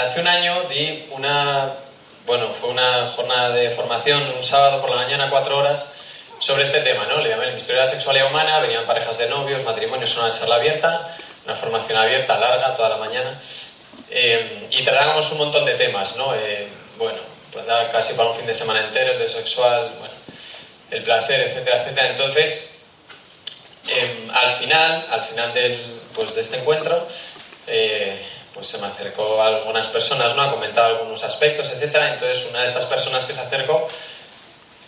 Hace un año di una, bueno, fue una jornada de formación, un sábado por la mañana, cuatro horas, sobre este tema, ¿no? Le llamé el misterio de la sexualidad humana, venían parejas de novios, matrimonios, una charla abierta, una formación abierta, larga, toda la mañana, eh, y tratábamos un montón de temas, ¿no? Eh, bueno, pues da casi para un fin de semana entero, el de sexual, bueno, el placer, etcétera, etcétera. Entonces, eh, al final, al final del, pues, de este encuentro, pues se me acercó a algunas personas ¿no? a comentar algunos aspectos, etcétera. Entonces una de estas personas que se acercó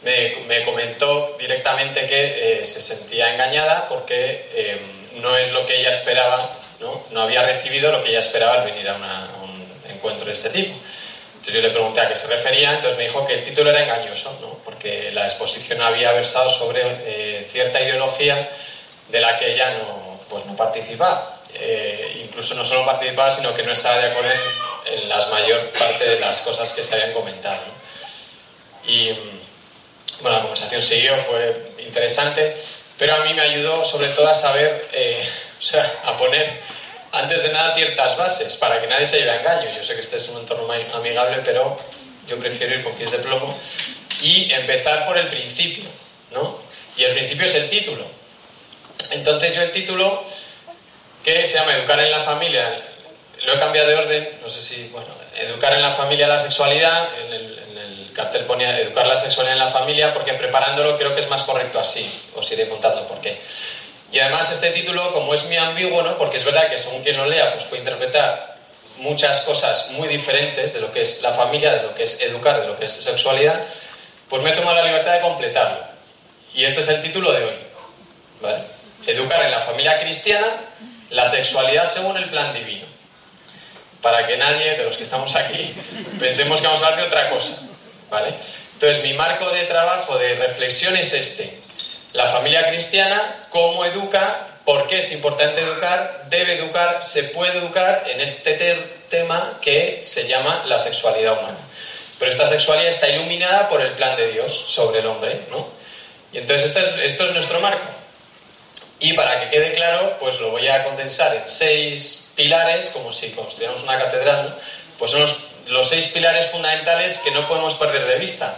me, me comentó directamente que eh, se sentía engañada porque eh, no es lo que ella esperaba, ¿no? no había recibido lo que ella esperaba al venir a un encuentro de este tipo. Entonces yo le pregunté a qué se refería, entonces me dijo que el título era engañoso, ¿no? porque la exposición había versado sobre eh, cierta ideología de la que ella no, pues no participaba. Eh, incluso no solo participaba, sino que no estaba de acuerdo en, en la mayor parte de las cosas que se habían comentado. Y bueno, la conversación siguió, fue interesante, pero a mí me ayudó sobre todo a saber, eh, o sea, a poner antes de nada ciertas bases para que nadie se lleve a engaño. Yo sé que este es un entorno amigable, pero yo prefiero ir con pies de plomo y empezar por el principio, ¿no? Y el principio es el título. Entonces yo el título que se llama Educar en la familia. Lo he cambiado de orden, no sé si, bueno, Educar en la familia la sexualidad, en el, en el cartel ponía Educar la sexualidad en la familia, porque preparándolo creo que es más correcto así, os iré contando por qué. Y además este título, como es muy ambiguo, ¿no? porque es verdad que según quien lo lea, pues puede interpretar muchas cosas muy diferentes de lo que es la familia, de lo que es educar, de lo que es sexualidad, pues me he tomado la libertad de completarlo. Y este es el título de hoy. Educar en la familia cristiana la sexualidad según el plan divino. Para que nadie de los que estamos aquí pensemos que vamos a hablar de otra cosa. ¿vale? Entonces, mi marco de trabajo, de reflexión es este. La familia cristiana, cómo educa, por qué es importante educar, debe educar, se puede educar en este tema que se llama la sexualidad humana. Pero esta sexualidad está iluminada por el plan de Dios sobre el hombre, ¿no? Y entonces esto es, esto es nuestro marco. Y para que quede claro, pues lo voy a condensar en seis pilares, como si construyéramos una catedral, ¿no? Pues son los, los, seis pilares fundamentales que no podemos perder de vista.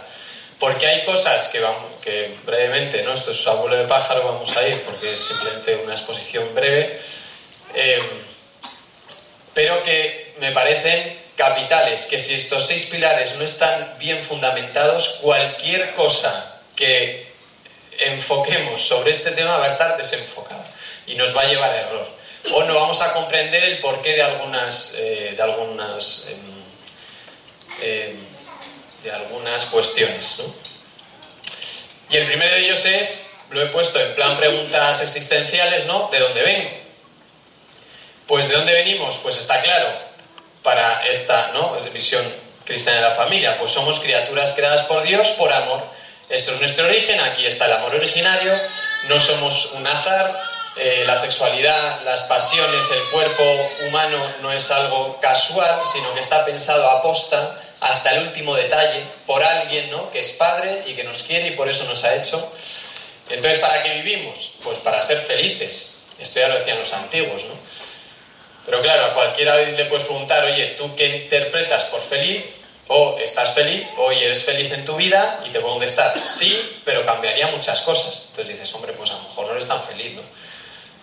Porque hay cosas que, vamos, que brevemente, ¿no? esto es abuelo de pájaro, vamos a ir, porque es simplemente una exposición breve, eh, pero que me parecen capitales, que si estos seis pilares no están bien fundamentados, cualquier cosa que enfoquemos sobre este tema va a estar desenfocada y nos va a llevar a error. O no vamos a comprender el porqué de algunas, eh, de algunas, eh, de algunas cuestiones. ¿no? Y el primero de ellos es, lo he puesto en plan preguntas existenciales, ¿no? ¿De dónde vengo? Pues de dónde venimos, pues está claro, para esta ¿no? visión cristiana de la familia, pues somos criaturas creadas por Dios por amor. Esto es nuestro origen, aquí está el amor originario, no somos un azar, eh, la sexualidad, las pasiones, el cuerpo humano no es algo casual, sino que está pensado a posta hasta el último detalle por alguien ¿no? que es padre y que nos quiere y por eso nos ha hecho. Entonces, ¿para qué vivimos? Pues para ser felices. Esto ya lo decían los antiguos, ¿no? Pero claro, a cualquiera le puedes preguntar, oye, ¿tú qué interpretas por feliz? O estás feliz, o eres feliz en tu vida, y te puedo contestar, sí, pero cambiaría muchas cosas. Entonces dices, hombre, pues a lo mejor no eres tan feliz, ¿no?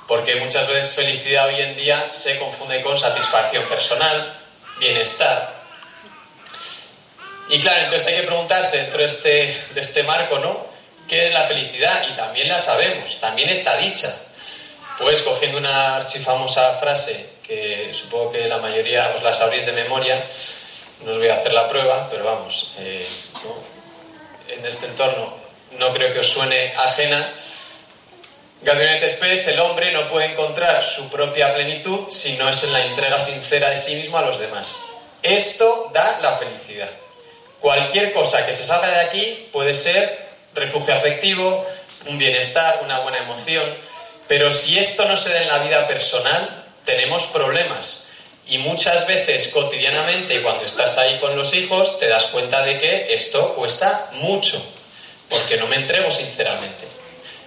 Porque muchas veces felicidad hoy en día se confunde con satisfacción personal, bienestar. Y claro, entonces hay que preguntarse dentro de este, de este marco, ¿no? ¿Qué es la felicidad? Y también la sabemos, también está dicha. Pues cogiendo una archifamosa frase que supongo que la mayoría os la sabréis de memoria, no os voy a hacer la prueba, pero vamos, eh, en este entorno no creo que os suene ajena. Galdrinet Spes, el hombre no puede encontrar su propia plenitud si no es en la entrega sincera de sí mismo a los demás. Esto da la felicidad. Cualquier cosa que se salga de aquí puede ser refugio afectivo, un bienestar, una buena emoción, pero si esto no se da en la vida personal, tenemos problemas. Y muchas veces cotidianamente, cuando estás ahí con los hijos, te das cuenta de que esto cuesta mucho, porque no me entrego sinceramente.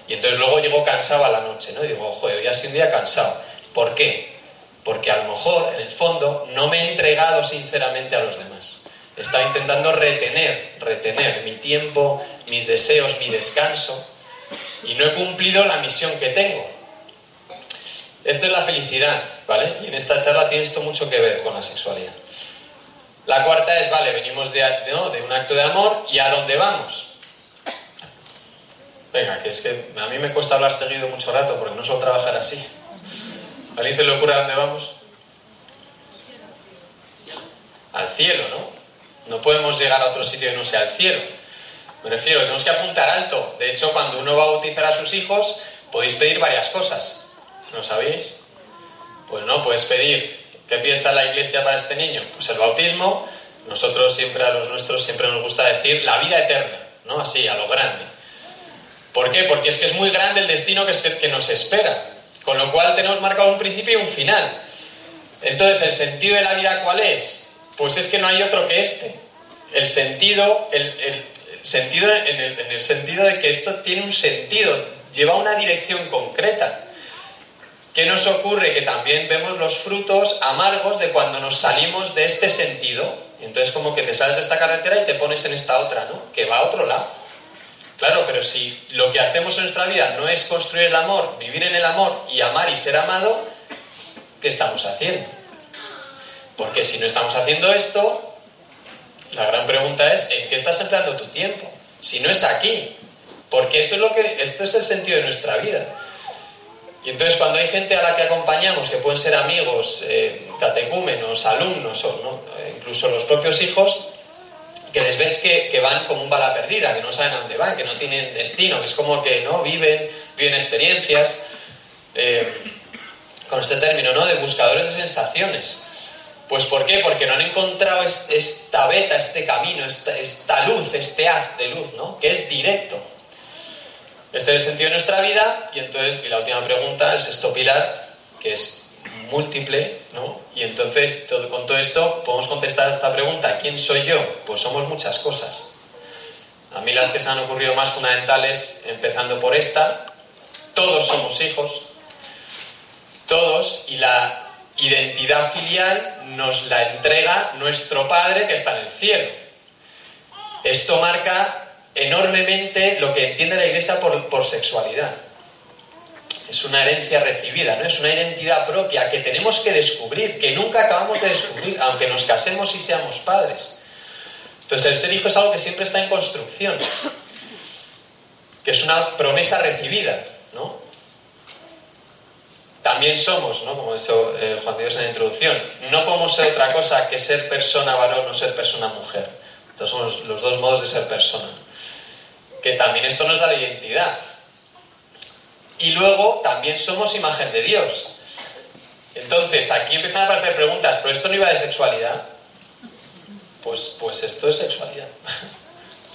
Y entonces luego llego cansado a la noche, ¿no? Y digo, joder, hoy ha sido un día cansado. ¿Por qué? Porque a lo mejor, en el fondo, no me he entregado sinceramente a los demás. Estaba intentando retener, retener mi tiempo, mis deseos, mi descanso, y no he cumplido la misión que tengo. Esta es la felicidad, ¿vale? Y en esta charla tiene esto mucho que ver con la sexualidad. La cuarta es, vale, venimos de, un acto de amor y a dónde vamos. Venga, que es que a mí me cuesta hablar seguido mucho rato porque no suelo trabajar así. ¿A alguien se le ocurre a dónde vamos? Al cielo, ¿no? No podemos llegar a otro sitio que no sea el cielo. Me refiero, tenemos que apuntar alto. De hecho, cuando uno va a bautizar a sus hijos, podéis pedir varias cosas. ¿No sabéis? Pues no, puedes pedir. ¿Qué piensa la iglesia para este niño? Pues el bautismo. Nosotros siempre, a los nuestros, siempre nos gusta decir la vida eterna, ¿no? Así, a lo grande. ¿Por qué? Porque es que es muy grande el destino que, que nos espera. Con lo cual tenemos marcado un principio y un final. Entonces, ¿el sentido de la vida cuál es? Pues es que no hay otro que este. El sentido, el, sentido en el sentido de que esto tiene un sentido, lleva una dirección concreta. ¿Qué nos ocurre? Que también vemos los frutos amargos de cuando nos salimos de este sentido. Entonces como que te sales de esta carretera y te pones en esta otra, ¿no? Que va a otro lado. Claro, pero si lo que hacemos en nuestra vida no es construir el amor, vivir en el amor y amar y ser amado, ¿qué estamos haciendo? Porque si no estamos haciendo esto, la gran pregunta es, ¿en qué estás empleando tu tiempo? Si no es aquí, porque esto es, lo que, esto es el sentido de nuestra vida. Y entonces cuando hay gente a la que acompañamos, que pueden ser amigos, eh, catecúmenos, alumnos o eh, incluso los propios hijos, que les ves que, van como un bala perdida, que no saben a dónde van, que no tienen destino, que es como que no viven, viven experiencias, eh, con este término, ¿no? De buscadores de sensaciones. Pues ¿por qué? Porque no han encontrado esta beta, este camino, esta, luz, este haz de luz, ¿no? Que es directo. Este es el sentido de nuestra vida y entonces, y la última pregunta, el sexto pilar, que es múltiple, ¿no? Y entonces, todo, con todo esto, podemos contestar esta pregunta, ¿quién soy yo? Pues somos muchas cosas. A mí las que se han ocurrido más fundamentales, empezando por esta, todos somos hijos, todos, y la identidad filial nos la entrega nuestro Padre que está en el cielo. Esto marca enormemente lo que entiende la Iglesia por, sexualidad es una herencia recibida, ¿no? Es una identidad propia que tenemos que descubrir, que nunca acabamos de descubrir, aunque nos casemos y seamos padres. Entonces, el ser hijo es algo que siempre está en construcción, que es una promesa recibida, ¿no? También somos, ¿no? Como dice eh, Juan Dios en la introducción, no podemos ser otra cosa que ser persona varón o ser persona mujer. Entonces, somos los dos modos de ser persona. Que también esto nos da la identidad. Y luego también somos imagen de Dios. Entonces, aquí empiezan a aparecer preguntas, ¿pero esto no iba de sexualidad? Pues, pues esto es sexualidad.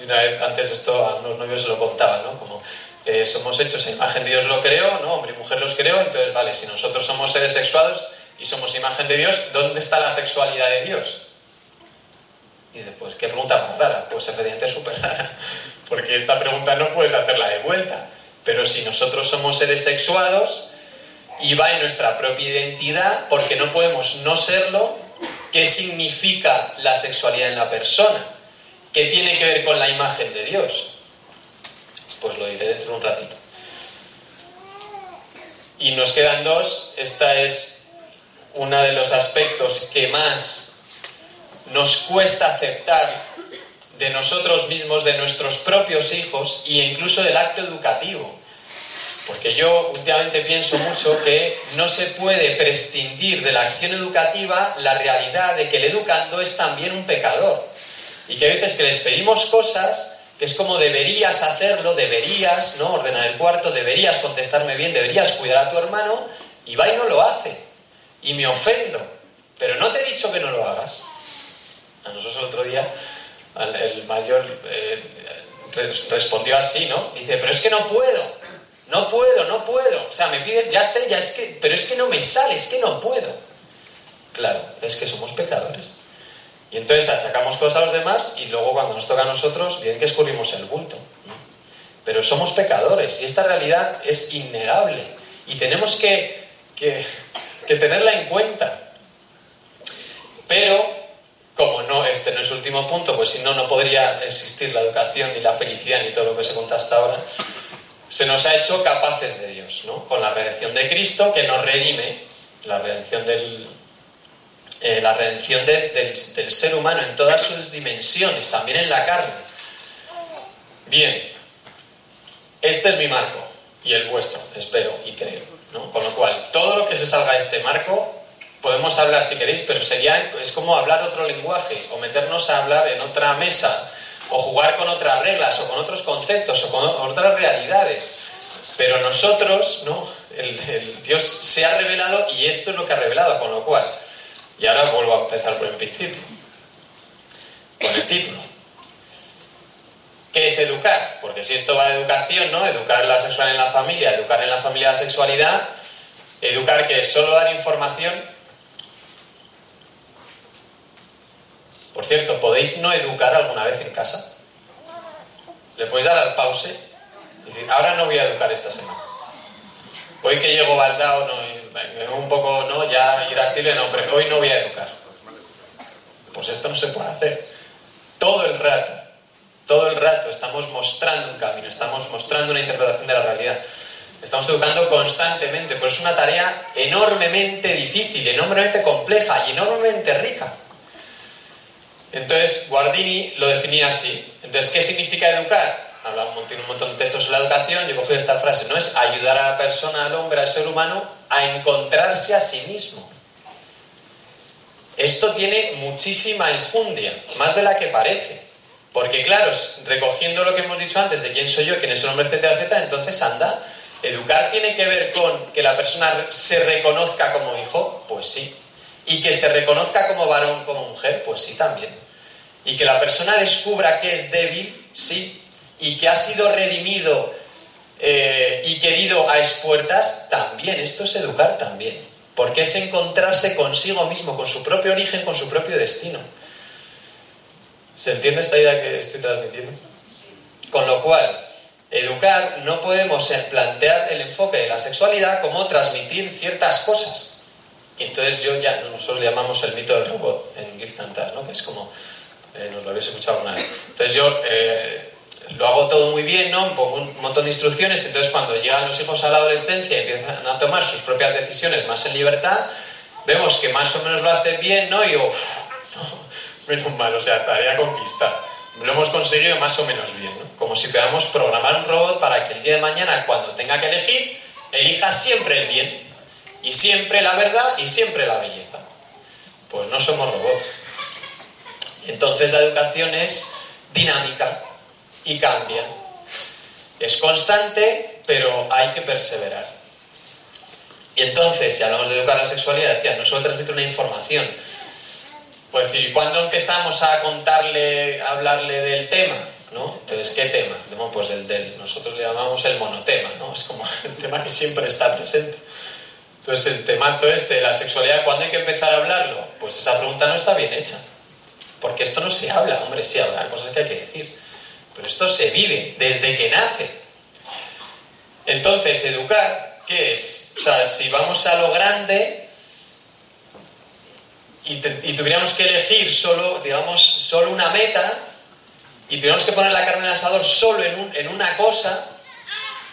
Y una vez antes esto a unos novios se lo contaban, ¿no? Como eh, somos hechos imagen de Dios lo creo, ¿no? Hombre y mujer los creo, entonces, vale, si nosotros somos seres sexuados y somos imagen de Dios, ¿dónde está la sexualidad de Dios? Y después, ¿qué pregunta más rara? Pues efectivamente es súper rara, porque esta pregunta no puedes hacerla de vuelta. Pero si nosotros somos seres sexuados y va en nuestra propia identidad, porque no podemos no serlo, ¿qué significa la sexualidad en la persona? ¿Qué tiene que ver con la imagen de Dios? Pues lo diré dentro de un ratito. Y nos quedan dos. Esta es uno de los aspectos que más nos cuesta aceptar de nosotros mismos, de nuestros propios hijos e incluso del acto educativo. Porque yo últimamente pienso mucho que no se puede prescindir de la acción educativa la realidad de que el educando es también un pecador. Y que a veces que les pedimos cosas que es como deberías hacerlo, deberías ¿no? ordenar el cuarto, deberías contestarme bien, deberías cuidar a tu hermano, y va y no lo hace. Y me ofendo. Pero no te he dicho que no lo hagas. día, el mayor eh, respondió así, ¿no? Dice, pero es que no puedo, no puedo, no puedo. O sea, me pides, ya sé, ya es que, pero es que no me sale, es que no puedo. Claro, es que somos pecadores. Y entonces achacamos cosas a los demás y luego cuando nos toca a nosotros, bien que escurrimos el bulto. Pero somos pecadores y esta realidad es innegable y tenemos que, que, que tenerla en cuenta. Pero, no, este no es el último punto, pues si no, no podría existir la educación ni la felicidad ni todo lo que se cuenta hasta ahora, se nos ha hecho capaces de Dios, ¿no? Con la redención de Cristo que nos redime, la redención del, eh, la redención del, ser humano en todas sus dimensiones, también en la carne. Bien, este es mi marco y el vuestro, espero y creo. Con lo cual, todo lo que se salga de este marco, podemos hablar si queréis, pero sería, es como hablar otro lenguaje o meternos a hablar en otra mesa o jugar con otras reglas o con otros conceptos o con otras realidades. Pero nosotros, ¿no? Dios se ha revelado y esto es lo que ha revelado, con lo cual y ahora vuelvo a empezar por el principio, con el título. ¿Qué es educar? Porque si esto va de educación, ¿no? Educar la sexual en la familia, educar en la familia la sexualidad, educar que es solo dar información. Por cierto, ¿podéis no educar alguna vez en casa? ¿Le podéis dar al pause? Y decir, ahora no voy a educar esta semana. Hoy que llego baldao, no, un poco, no, ya ir a estilo, no, pero hoy no voy a educar. Pues esto no se puede hacer. Todo el rato, todo el rato estamos mostrando un camino, estamos mostrando una interpretación de la realidad. Estamos educando constantemente, pues es una tarea enormemente difícil, enormemente compleja y enormemente rica. Entonces, Guardini lo definía así. Entonces, ¿qué significa educar? Habla un montón, de textos en la educación, yo he cogido esta frase, no es ayudar a la persona, al hombre, al ser humano, a encontrarse a sí mismo. Esto tiene muchísima injundia, más de la que parece. Porque claro, recogiendo lo que hemos dicho antes de quién soy yo, quién es el hombre, etcétera, etcétera, entonces anda. ¿Educar tiene que ver con que la persona se reconozca como hijo? Pues sí. ¿Y que se reconozca como varón, como mujer? Pues sí también. ¿Y que la persona descubra que es débil? Sí. ¿Y que ha sido redimido eh, y querido a expuertas, también, esto es educar también, porque es encontrarse consigo mismo, con su propio origen, con su propio destino. ¿Se entiende esta idea que estoy transmitiendo? Con lo cual, educar no podemos plantear el enfoque de la sexualidad como transmitir ciertas cosas. Y entonces yo ya, nosotros llamamos el mito del robot en Gift and Task, ¿no? que es como, eh, nos lo habéis escuchado una vez. Entonces yo eh, lo hago todo muy bien, ¿no? Pongo un montón de instrucciones, entonces cuando llegan los hijos a la adolescencia y empiezan a tomar sus propias decisiones más en libertad, vemos que más o menos lo hacen bien, ¿no? Y uff, menos mal, o sea, tarea conquistada. Lo hemos conseguido más o menos bien, ¿no? Como si podamos programar un robot para que el día de mañana, cuando tenga que elegir, elija siempre el bien, y siempre la verdad, y siempre la belleza. Pues no somos robots. Entonces la educación es dinámica, y cambia. Es constante, pero hay que perseverar. Y entonces, si hablamos de educar la sexualidad, decía, no solo transmite una información. Pues decir, ¿cuándo empezamos a contarle, a hablarle del tema? ¿no? Entonces, ¿qué tema? Pues el del, nosotros le llamamos el monotema, ¿no? Es como el tema que siempre está presente. Entonces, el temazo este de la sexualidad, ¿cuándo hay que empezar a hablarlo? Pues esa pregunta no está bien hecha. Porque esto no se habla, hombre, sí habla, cosas que hay que decir. Pero esto se vive desde que nace. Entonces, educar, ¿qué es? O sea, si vamos a lo grande y, tuviéramos que elegir solo, digamos, solo una meta y tuviéramos que poner la carne en asador solo en, en una cosa,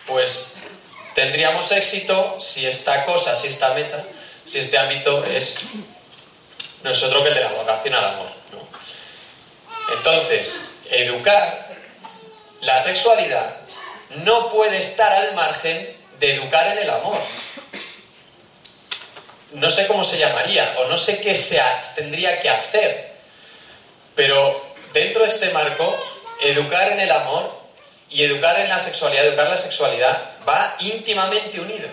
pues tendríamos éxito si esta cosa, si esta meta, si este ámbito es no es otro que el de la vocación al amor. Entonces, educar la sexualidad no puede estar al margen de educar en el amor. No sé cómo se llamaría o no sé qué se tendría que hacer, pero dentro de este marco, educar en el amor y educar en la sexualidad, educar la sexualidad va íntimamente unido.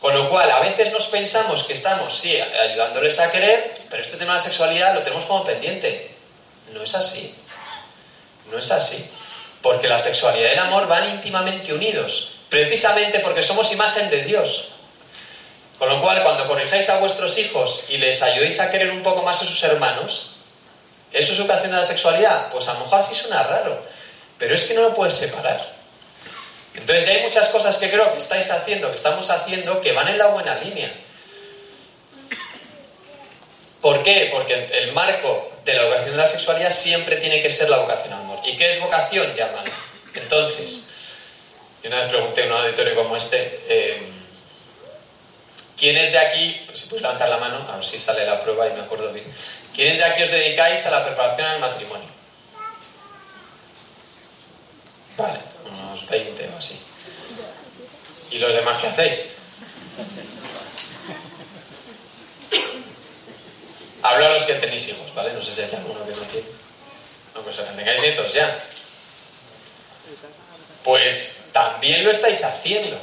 Con lo cual, a veces nos pensamos que estamos, sí, ayudándoles a querer, pero este tema de la sexualidad lo tenemos como pendiente. No es así. No es así. Porque la sexualidad y el amor van íntimamente unidos. Precisamente porque somos imagen de Dios. Con lo cual, cuando corrijáis a vuestros hijos y les ayudéis a querer un poco más a sus hermanos, ¿eso es educación de la sexualidad? Pues a lo mejor así suena raro. Pero es que no lo puedes separar. Entonces ya hay muchas cosas que creo que estáis haciendo, que estamos haciendo, que van en la buena línea. ¿Por qué? Porque el marco de la educación de la sexualidad siempre tiene que ser la vocación al amor. ¿Y qué es vocación? Llámalo. Entonces, yo una vez pregunté en un auditorio como este, eh, ¿quiénes de aquí, si puedes levantar la mano, a ver si sale la prueba y me acuerdo bien, ¿quiénes de aquí os dedicáis a la preparación al matrimonio? Vale, unos 20 o así. ¿Y los demás qué hacéis? Hablo a los que tenéis hijos, ¿vale? No sé si hay alguno que no tiene. No, pues que tengáis nietos ya. Pues también lo estáis haciendo.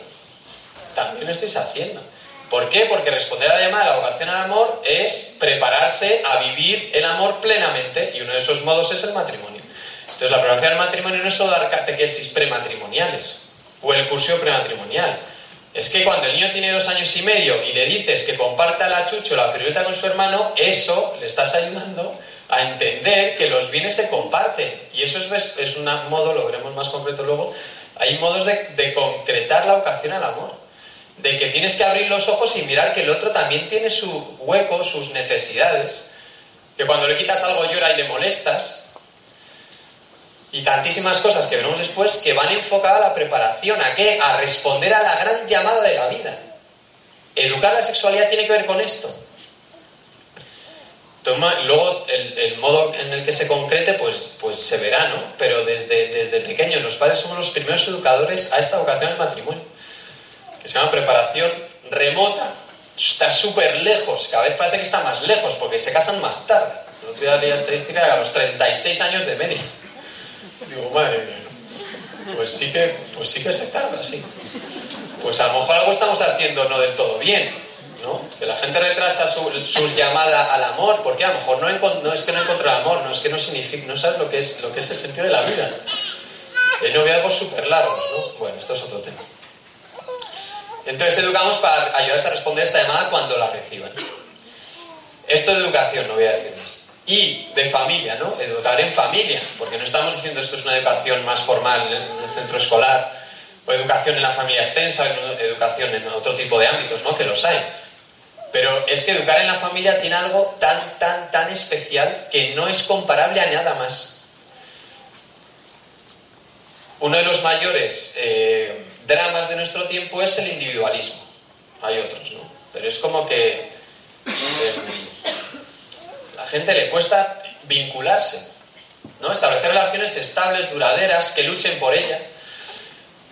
También lo estáis haciendo. ¿Por qué? Porque responder a la llamada de la vocación al amor es prepararse a vivir el amor plenamente y uno de esos modos es el matrimonio. Entonces la preparación al matrimonio no es solo dar catequesis prematrimoniales o el curso prematrimonial es que cuando el niño tiene dos años y medio y le dices que comparta la chucho o la piruleta con su hermano, eso le estás ayudando a entender que los bienes se comparten. Y eso es, es un modo, lo veremos más concreto luego, hay modos de, de concretar la vocación al amor. De que tienes que abrir los ojos y mirar que el otro también tiene su hueco, sus necesidades. Que cuando le quitas algo llora y le molestas, y tantísimas cosas que veremos después que van enfocadas a la preparación, ¿a qué? A responder a la gran llamada de la vida. Educar la sexualidad tiene que ver con esto. Toma, luego el, modo en el que se concrete, pues, pues se verá, ¿no? Pero desde, desde pequeños los padres somos los primeros educadores a esta vocación del matrimonio, que se llama preparación remota. Está súper lejos, cada vez parece que está más lejos porque se casan más tarde. El otro día la estadística a los 36 años de media. Digo, madre mía, pues sí que, pues sí que se tarda, sí. Pues a lo mejor algo estamos haciendo no del todo bien, ¿no? Que la gente retrasa su, llamada al amor, porque a lo mejor no, no, es que no encuentre el amor, no es que no significa, no sabes lo que es, lo que es el sentido de la vida. De noviazgos súper largos, ¿no? Bueno, esto es otro tema. Entonces educamos para ayudarse a responder esta llamada cuando la reciban. Esto de educación, no voy a decir más y de familia, ¿no? Educar en familia, porque no estamos diciendo esto es una educación más formal en el centro escolar o educación en la familia extensa, o educación en otro tipo de ámbitos, ¿no? Que los hay. Pero es que educar en la familia tiene algo tan, tan, tan especial que no es comparable a nada más. Uno de los mayores eh, dramas de nuestro tiempo es el individualismo. Hay otros, ¿no? Pero es como que... La gente le cuesta vincularse, ¿no? Establecer relaciones estables, duraderas, que luchen por ella.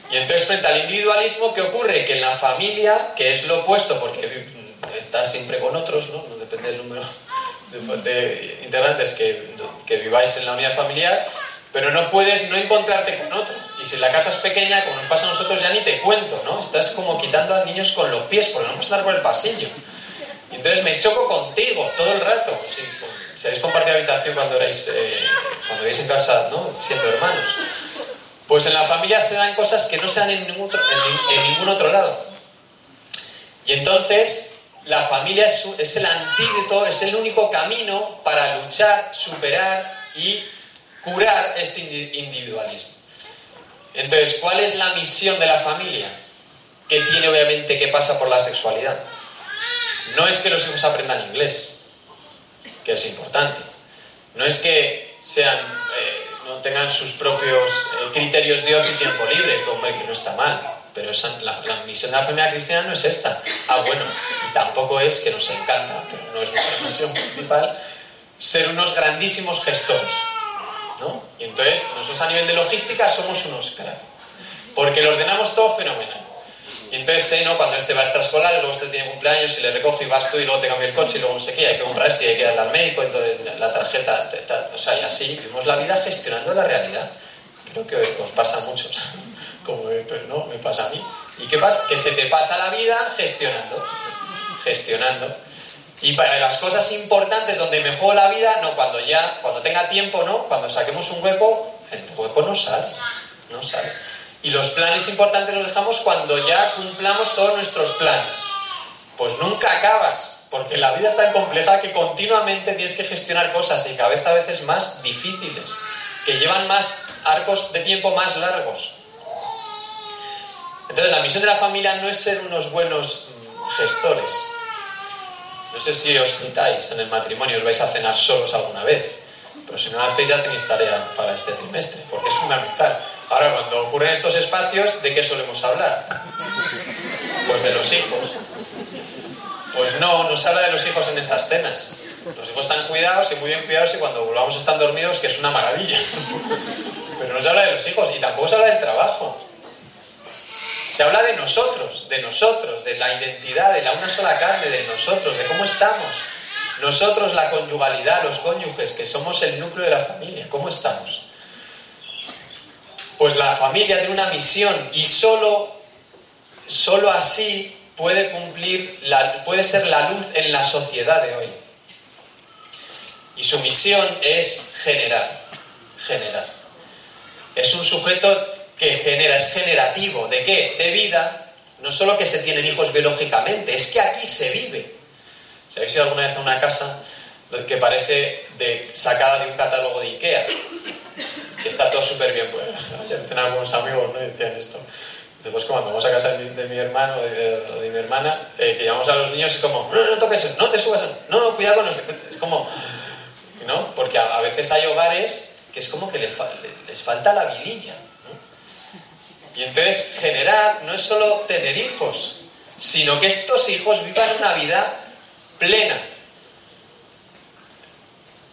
Y entonces, frente al individualismo, ¿qué ocurre? Que en la familia, que es lo opuesto, porque estás siempre con otros, ¿no? No depende del número de, integrantes que, que, viváis en la unidad familiar, pero no puedes no encontrarte con otro. Y si la casa es pequeña, como nos pasa a nosotros, ya ni te cuento, ¿no? Estás como quitando a niños con los pies, porque no puedes andar por el pasillo. Entonces me choco contigo todo el rato. si habéis compartido habitación cuando erais, eh, cuando erais en casa, ¿no? Siendo hermanos. Pues en la familia se dan cosas que no se dan en ningún, otro, en, ningún otro lado. Y entonces la familia es, es el antídoto, es el único camino para luchar, superar y curar este individualismo. Entonces, ¿cuál es la misión de la familia? Que tiene obviamente que pasa por la sexualidad. No es que los hijos aprendan inglés, que es importante. No es que sean, eh, no tengan sus propios eh, criterios de ocio y tiempo libre, como que no está mal. Pero la, misión de la familia cristiana no es esta. Ah, bueno, y tampoco es que nos encanta, pero no es nuestra misión principal, ser unos grandísimos gestores. ¿no? Y entonces, nosotros a nivel de logística somos unos cracks. Porque lo ordenamos todo fenomenal. Y entonces ¿no? cuando este va a extraescolares, luego este tiene cumpleaños y le recoge y vas tú y luego te cambia el coche y luego no sé qué, hay que comprar esto y hay que darle al médico, entonces la tarjeta, o sea, y así vivimos la vida gestionando la realidad. Creo que os pasa a muchos, como pues no, me pasa a mí. ¿Y qué pasa? Que se te pasa la vida gestionando, gestionando. Y para las cosas importantes donde me juego la vida, no, cuando ya, cuando tenga tiempo, no, cuando saquemos un hueco, el hueco no sale, no sale. Y los planes importantes los dejamos cuando ya cumplamos todos nuestros planes. Pues nunca acabas, porque la vida es tan compleja que continuamente tienes que gestionar cosas y vez a veces más difíciles, que llevan más arcos de tiempo más largos. Entonces la misión de la familia no es ser unos buenos gestores, no sé si os citáis en el matrimonio, os vais a cenar solos alguna vez, pero si no lo hacéis ya tenéis tarea para este trimestre, porque es fundamental. Ahora, cuando ocurren estos espacios, ¿de qué solemos hablar? Pues de los hijos. Pues no, no se habla de los hijos en estas cenas. Los hijos están cuidados y muy bien cuidados y cuando volvamos están dormidos, que es una maravilla. Pero no se habla de los hijos y tampoco se habla del trabajo. Se habla de nosotros, de nosotros, de la identidad, de la una sola carne, de nosotros, de cómo estamos. Nosotros, la conyugalidad, los cónyuges, que somos el núcleo de la familia, ¿cómo estamos? Pues la familia tiene una misión y solo, solo así puede cumplir, puede ser la luz en la sociedad de hoy. Y su misión es generar, generar. Es un sujeto que genera, es generativo. ¿De qué? De vida. No solo que se tienen hijos biológicamente, es que aquí se vive. Si habéis ido alguna vez a una casa que parece de, sacada de un catálogo de Ikea, que está todo súper bien, pues tengo algunos amigos ¿no? decían esto. Después cuando vamos a casa de mi, hermano o de, mi hermana, eh, que llevamos a los niños, es como, no, no, toques eso, no te subas, no, no, cuidado con eso. Es como, ¿no? Porque a, veces hay hogares que es como que les, les falta la vidilla. Y entonces generar no es solo tener hijos, sino que estos hijos vivan una vida plena.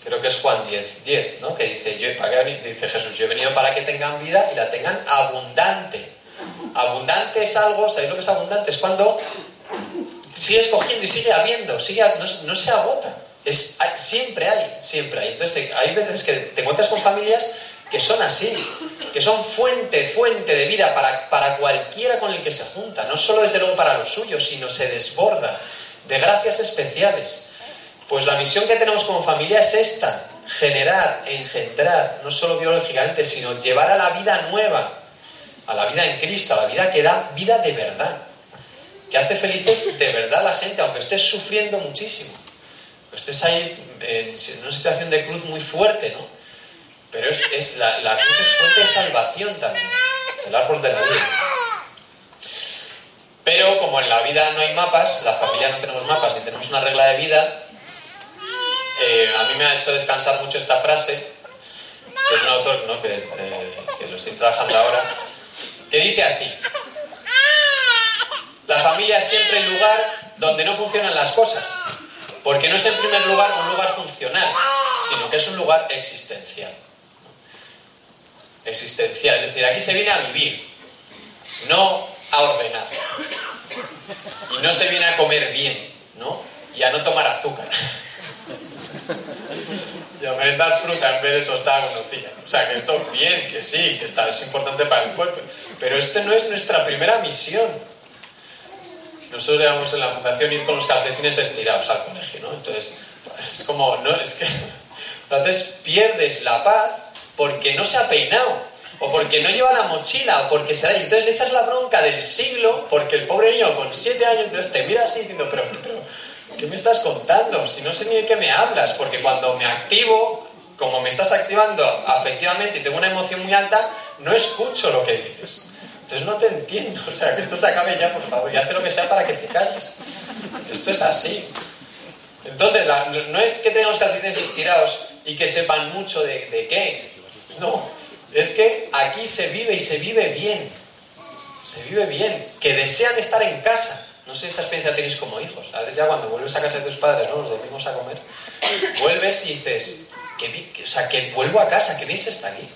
Creo que es Juan 10, 10 ¿no? que dice, yo, dice Jesús, yo he venido para que tengan vida y la tengan abundante. Abundante es algo, ¿sabéis lo que es abundante? Es cuando sigue escogiendo y sigue habiendo, sigue, no, se agota. Es, siempre hay, siempre hay. Entonces hay veces que te encuentras con familias que son así, que son fuente, fuente de vida para, para cualquiera con el que se junta, no solo desde luego para los suyos, sino se desborda de gracias especiales. Pues la misión que tenemos como familia es esta, generar, engendrar, no solo biológicamente, sino llevar a la vida nueva, a la vida en Cristo, a la vida que da vida de verdad, que hace felices de verdad a la gente, aunque estés sufriendo muchísimo, aunque estés ahí en una situación de cruz muy fuerte, ¿no? Pero es, la, cruz es fuente de salvación también, el árbol de la vida. Pero como en la vida no hay mapas, la familia no tenemos mapas ni tenemos una regla de vida, eh, a mí me ha hecho descansar mucho esta frase, que es un autor ¿no? que, eh, que lo estáis trabajando ahora, que dice así, la familia es siempre el lugar donde no funcionan las cosas, porque no es en primer lugar un lugar funcional, sino que es un lugar existencial existencial. Es decir, aquí se viene a vivir, no a ordenar. Y no se viene a comer bien, ¿no? Y a no tomar azúcar. y a merendar fruta en vez de tostada con nocilla. O sea, que esto bien, que sí, que está, es importante para el cuerpo. Pero esto no es nuestra primera misión. Nosotros llevamos en la fundación ir con los calcetines estirados al colegio, ¿no? Entonces, es como, no, es que entonces pierdes la paz porque no se ha peinado, o porque no lleva la mochila, o porque se da. Y entonces le echas la bronca del siglo, porque el pobre niño con siete años, entonces te mira así diciendo, pero, pero, ¿qué me estás contando? Si no sé ni de qué me hablas, porque cuando me activo, como me estás activando afectivamente y tengo una emoción muy alta, no escucho lo que dices. Entonces no te entiendo, o sea, que esto se acabe ya, por favor, y hace lo que sea para que te calles. Esto es así. Entonces, no es que tengamos calcetines estirados y que sepan mucho de, de qué, no, es que aquí se vive y se vive bien. Se vive bien. Que desean estar en casa. No sé esta experiencia tenéis como hijos. A veces ya cuando vuelves a casa de tus padres, ¿no? Los dormimos a comer. Vuelves y dices, que, o sea, que vuelvo a casa, que bien se está aquí.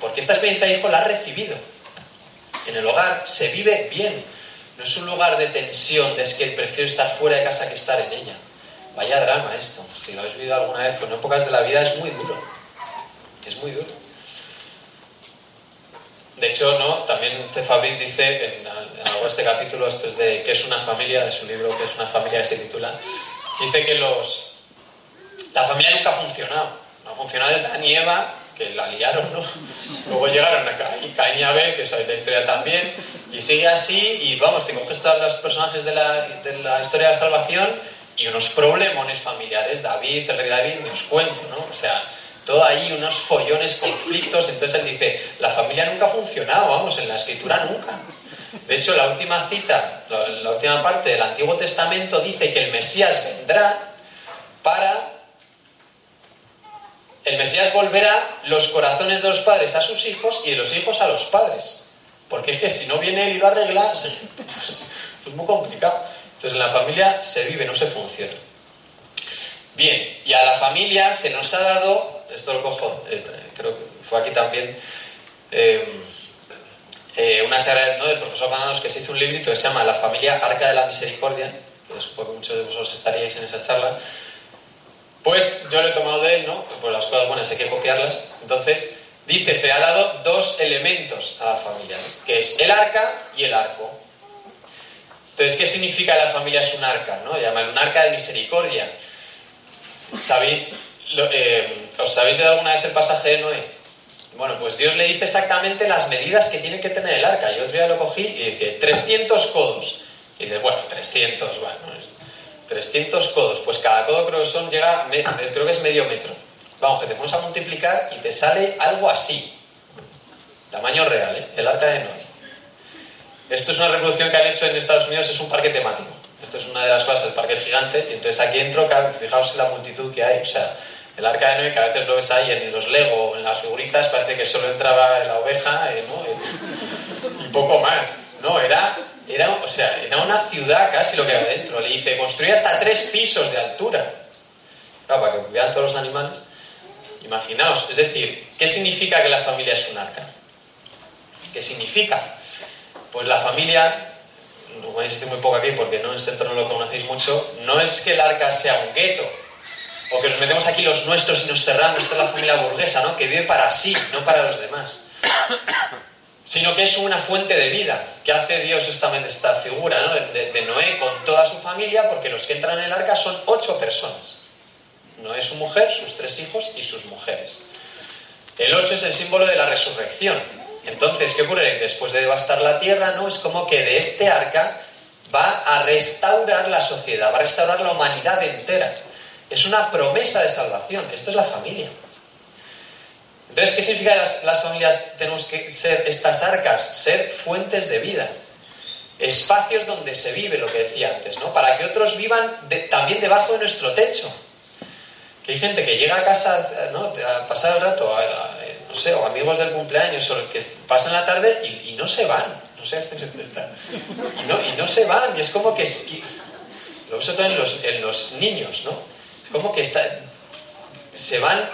Porque esta experiencia de hijo la has recibido. En el hogar se vive bien. No es un lugar de tensión, de es que prefiero estar fuera de casa que estar en ella. Vaya drama esto. Si lo habéis vivido alguna vez, en épocas de la vida es muy duro. Es muy duro. De hecho, ¿no? también C. Fabris dice en, este capítulo, esto es de ¿Qué es una familia? de su libro ¿Qué es una familia? se titula, dice que los, la familia nunca ha funcionado. No ha funcionado desde Adán y Eva, que la liaron, ¿no? Luego llegaron a Caín y Abel, que sabéis la historia también, y sigue así, y vamos, te coges todos los personajes de la, de la historia de la salvación y unos problemones familiares, David, el rey David, ni os cuento, ¿no? O sea, todo ahí, unos follones, conflictos, entonces él dice, la familia nunca ha funcionado, vamos, en la escritura nunca. De hecho, la última cita, la, última parte del Antiguo Testamento dice que el Mesías vendrá para el Mesías volverá los corazones de los padres a sus hijos y de los hijos a los padres. Porque es que si no viene él y lo arregla, es muy complicado. Entonces en la familia se vive, no se funciona. Bien, y a la familia se nos ha dado, esto lo cojo, eh, creo que fue aquí también, eh, eh, una charla del profesor Granados que se hizo un librito que se llama La familia Arca de la Misericordia, que supongo que muchos de vosotros estaríais en esa charla, pues yo lo he tomado de él, ¿no? Pues las cosas buenas hay que copiarlas. Entonces, dice, se ha dado dos elementos a la familia, que es el arca y el arco. Entonces, ¿qué significa la familia es un arca? ¿no? Llaman un arca de misericordia. ¿Sabéis, eh, ¿Os sabéis de alguna vez el pasaje de Noé? Bueno, pues Dios le dice exactamente las medidas que tiene que tener el arca. Yo otro día lo cogí y dice 300 codos. Y dice, bueno, 300, bueno, 300 codos, pues cada codo creo que son, llega, creo que es medio metro. Vamos, que te pones a multiplicar y te sale algo así. Tamaño real, ¿eh? El arca de Noé. Esto es una revolución que han hecho en Estados Unidos, es un parque temático. Esto es una de las cosas, el parque es gigante, y entonces aquí entro, fijaos en la multitud que hay, o sea, el arca de Noé, que a veces lo ves ahí en los Lego, en las figuritas, parece que solo entraba la oveja, eh, ¿no? Y poco más. No, era era, o sea, era una ciudad casi lo que había dentro. Le dice, construye hasta tres pisos de altura. Para que vean todos los animales. Imaginaos, es decir, ¿qué significa que la familia es un arca? ¿Qué significa? Pues la familia, no voy a insistir muy poco aquí porque no en este entorno lo conocéis mucho, no es que el arca sea un gueto, o que nos metemos aquí los nuestros y nos cerramos, esta es la familia burguesa, ¿no? Que vive para sí, no para los demás sino que es una fuente de vida que hace Dios esta, esta figura ¿no? de, Noé con toda su familia, porque los que entran en el arca son ocho personas. Noé, su mujer, sus tres hijos y sus mujeres. El ocho es el símbolo de la resurrección. Entonces, ¿qué ocurre? Después de devastar la tierra, ¿no? Es como que de este arca va a restaurar la sociedad, va a restaurar la humanidad entera. Es una promesa de salvación. Esto es la familia. Entonces, ¿qué significa las, las familias? Tenemos que ser estas arcas, ser fuentes de vida, espacios donde se vive, lo que decía antes, ¿no? Para que otros vivan también debajo de nuestro techo. Que hay gente que llega a casa, ¿no? A pasar el rato, no sé, o amigos del cumpleaños, o que pasan la tarde y, no se van. No sé, este está. Y no, y no se van, y es como que. lo uso también los, en los niños, ¿no? Es como que está, se van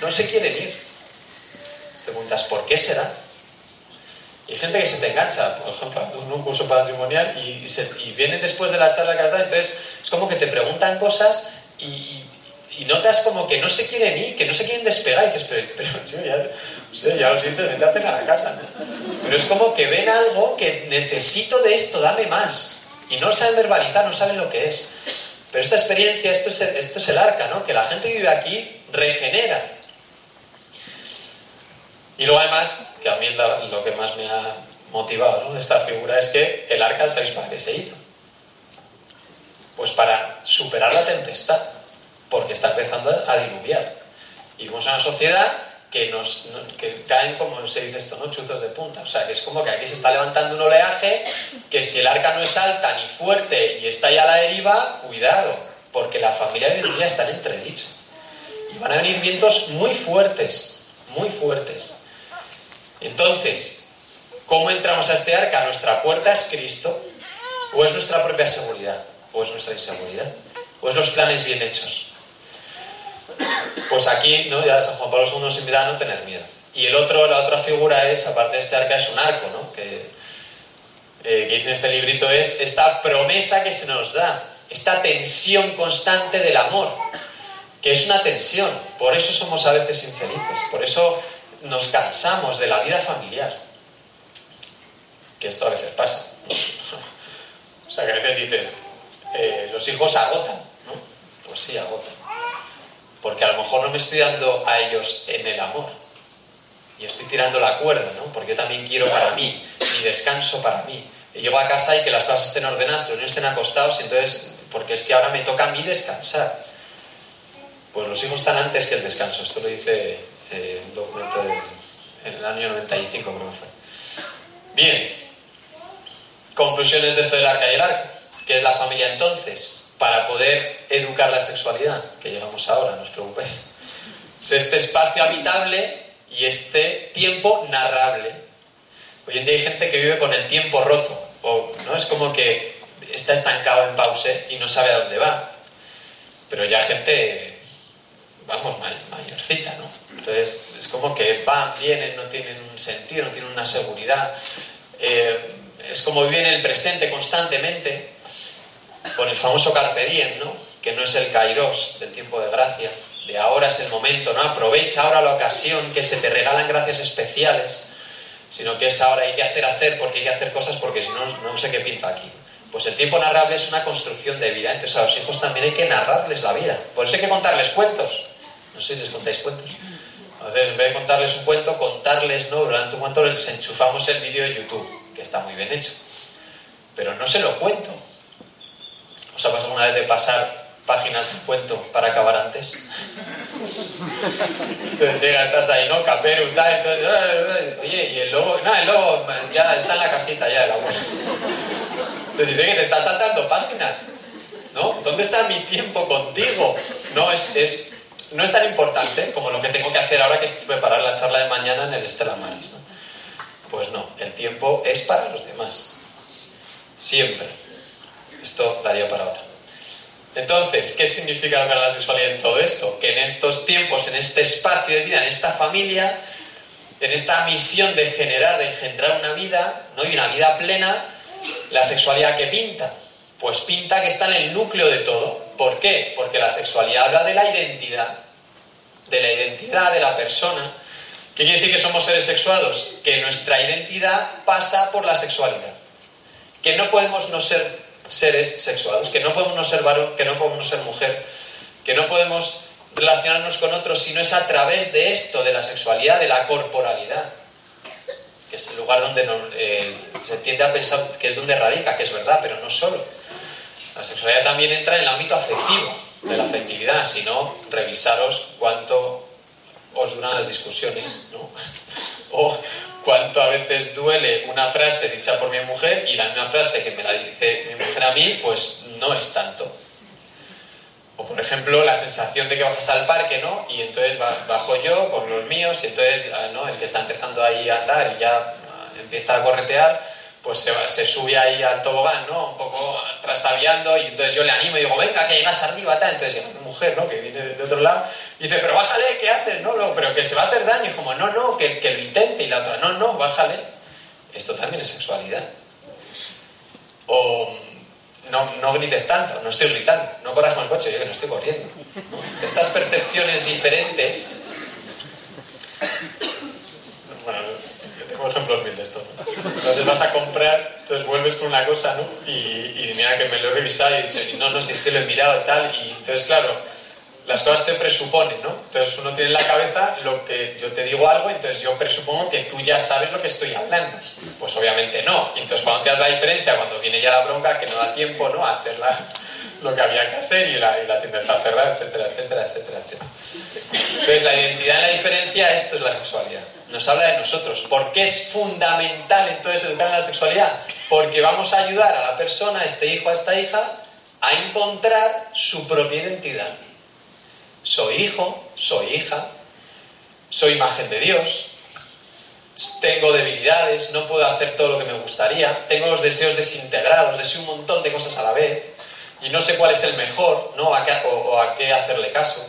no se quieren ir. Preguntas, ¿por qué será? Y hay gente que se te engancha, por ejemplo, en un curso patrimonial y, y, vienen después de la charla que has dado, entonces es como que te preguntan cosas y, notas como que no se quieren ir, que no se quieren despegar y dices, pero, pero ya, ya, lo siento, vete a hacer a la casa. Pero es como que ven algo que necesito de esto, dame más. Y no saben verbalizar, no saben lo que es. Pero esta experiencia, esto es, esto es el arca, ¿no? Que la gente que vive aquí regenera, y luego además, que a mí lo que más me ha motivado de esta figura es que el arca, ¿sabéis para qué se hizo? Pues para superar la tempestad, porque está empezando a diluviar. Y vivimos en una sociedad que caen, como se dice esto, ¿no? chuzos de punta. O sea, que es como que aquí se está levantando un oleaje que si el arca no es alta ni fuerte y está ya a la deriva, cuidado, porque la familia de día está en entredicho. Y van a venir vientos muy fuertes, muy fuertes. Entonces, ¿cómo entramos a este arca? ¿Nuestra puerta es Cristo? ¿O es nuestra propia seguridad? ¿O es nuestra inseguridad? ¿O es los planes bien hechos? Pues aquí, ¿no? ya San Juan Pablo II nos invita a no tener miedo. Y el otro, la otra figura es, aparte de este arca, es un arco, ¿no? que, eh, que dice en este librito, es esta promesa que se nos da, esta tensión constante del amor, que es una tensión, por eso somos a veces infelices, por eso nos cansamos de la vida familiar. Que esto a veces pasa. o sea, que a veces dices, eh, los hijos agotan, ¿no? Pues sí, agotan. Porque a lo mejor no me estoy dando a ellos en el amor. Y estoy tirando la cuerda, ¿no? Porque yo también quiero para mí, mi descanso para mí. Y llego a casa y que las cosas estén ordenadas, que los niños estén acostados, entonces, porque es que ahora me toca a mí descansar. Pues los hijos están antes que el descanso. Esto lo dice eh, un documento en el año 95, creo que fue. Bien, conclusiones de esto del arca y el arco. ¿Qué es la familia entonces? Para poder educar la sexualidad, que llegamos ahora, no os preocupéis. Es este espacio habitable y este tiempo narrable. Hoy en día hay gente que vive con el tiempo roto, o no es como que está estancado en pause y no sabe a dónde va. Pero ya gente, vamos, mayorcita, ¿no? Entonces es como que van, vienen, no tienen un sentido, no tienen una seguridad. Eh, es como vivir en el presente constantemente, con el famoso carpe diem, ¿no? Que no es el kairos del tiempo de gracia, de ahora es el momento, ¿no? aprovecha ahora la ocasión, que se te regalan gracias especiales, sino que es ahora hay que hacer, hacer, porque hay que hacer cosas, porque si no, no sé qué pinta aquí. Pues el tiempo narrable es una construcción de vida, entonces a los hijos también hay que narrarles la vida, por eso hay que contarles cuentos. No sé si les contáis cuentos. Entonces, en vez de contarles un cuento, contarles, ¿no? Durante un cuento les enchufamos el vídeo de YouTube está muy bien hecho. Pero no se lo cuento. ¿Os ha pasado alguna vez de pasar páginas de cuento para acabar antes? Entonces llega, estás ahí, ¿no? Caperu, tal, entonces, oye, y el lobo, no, el lobo ya está en la casita ya el abuelo. Entonces dice que te estás saltando páginas, ¿no? ¿Dónde está mi tiempo contigo? No, es, es, no es tan importante como lo que tengo que hacer ahora, que es preparar la charla de mañana en el Estela Maris, ¿no? Pues no, el tiempo es para los demás. Siempre. Esto daría para otra. Entonces, ¿qué significa educar la sexualidad en todo esto? Que en estos tiempos, en este espacio de vida, en esta familia, en esta misión de generar, de engendrar una vida, ¿no? y una vida plena, la sexualidad que pinta. Pues pinta que está en el núcleo de todo. ¿Por qué? Porque la sexualidad habla de la identidad, de la identidad de la persona, ¿Qué quiere decir que somos seres sexuados? Que nuestra identidad pasa por la sexualidad. Que no podemos no ser seres sexuados, que no podemos no ser varón, que no podemos no ser mujer, que no podemos relacionarnos con otros si no es a través de esto, de la sexualidad, de la corporalidad, que es el lugar donde eh, se tiende a pensar que es donde radica, que es verdad, pero no solo. La sexualidad también entra en el ámbito afectivo, de la afectividad, si no, revisaros cuánto os duran las discusiones, ¿no? O cuánto a veces duele una frase dicha por mi mujer y la misma frase que me la dice mi mujer a mí, pues no es tanto. O por ejemplo, la sensación de que bajas al parque, ¿no? Y entonces bajo yo con los míos y entonces, ah, ¿no? El que está empezando ahí a andar y ya ah, empieza a corretear, pues se, se, sube ahí al tobogán, ¿no? Un poco trastaviando y entonces yo le animo y digo, venga, que llegas arriba, tal. Entonces mi mujer, ¿no? Que viene de otro lado, dice, pero bájale, ¿qué haces? No, no, pero que se va a hacer daño. Y como, no, no, que, que lo intente. Y la otra, no, no, bájale. Esto también es sexualidad. O no, no grites tanto, no estoy gritando, no corras con el coche, yo que no estoy corriendo. Estas percepciones diferentes ejemplos mil de esto. Entonces vas a comprar, entonces vuelves con una cosa, ¿no? Y, y mira que me lo he revisado y dices, no, no, si es que lo he mirado y tal. Y entonces, claro, las cosas se presuponen, ¿no? Entonces uno tiene en la cabeza lo que yo te digo algo, entonces yo presupongo que tú ya sabes lo que estoy hablando. Pues obviamente no. Y entonces cuando te das la diferencia, cuando viene ya la bronca, que no da tiempo, ¿no? A hacer lo que había que hacer y la, y la tienda está cerrada, etcétera, etcétera, etcétera, etcétera. Entonces la identidad en la diferencia, esto es la sexualidad nos habla de nosotros. ¿Por qué es fundamental entonces educar en la sexualidad? Porque vamos a ayudar a la persona, a este hijo, a esta hija, a encontrar su propia identidad. Soy hijo, soy hija, soy imagen de Dios, tengo debilidades, no puedo hacer todo lo que me gustaría, tengo los deseos desintegrados, deseo un montón de cosas a la vez y no sé cuál es el mejor ¿no? o, a qué hacerle caso.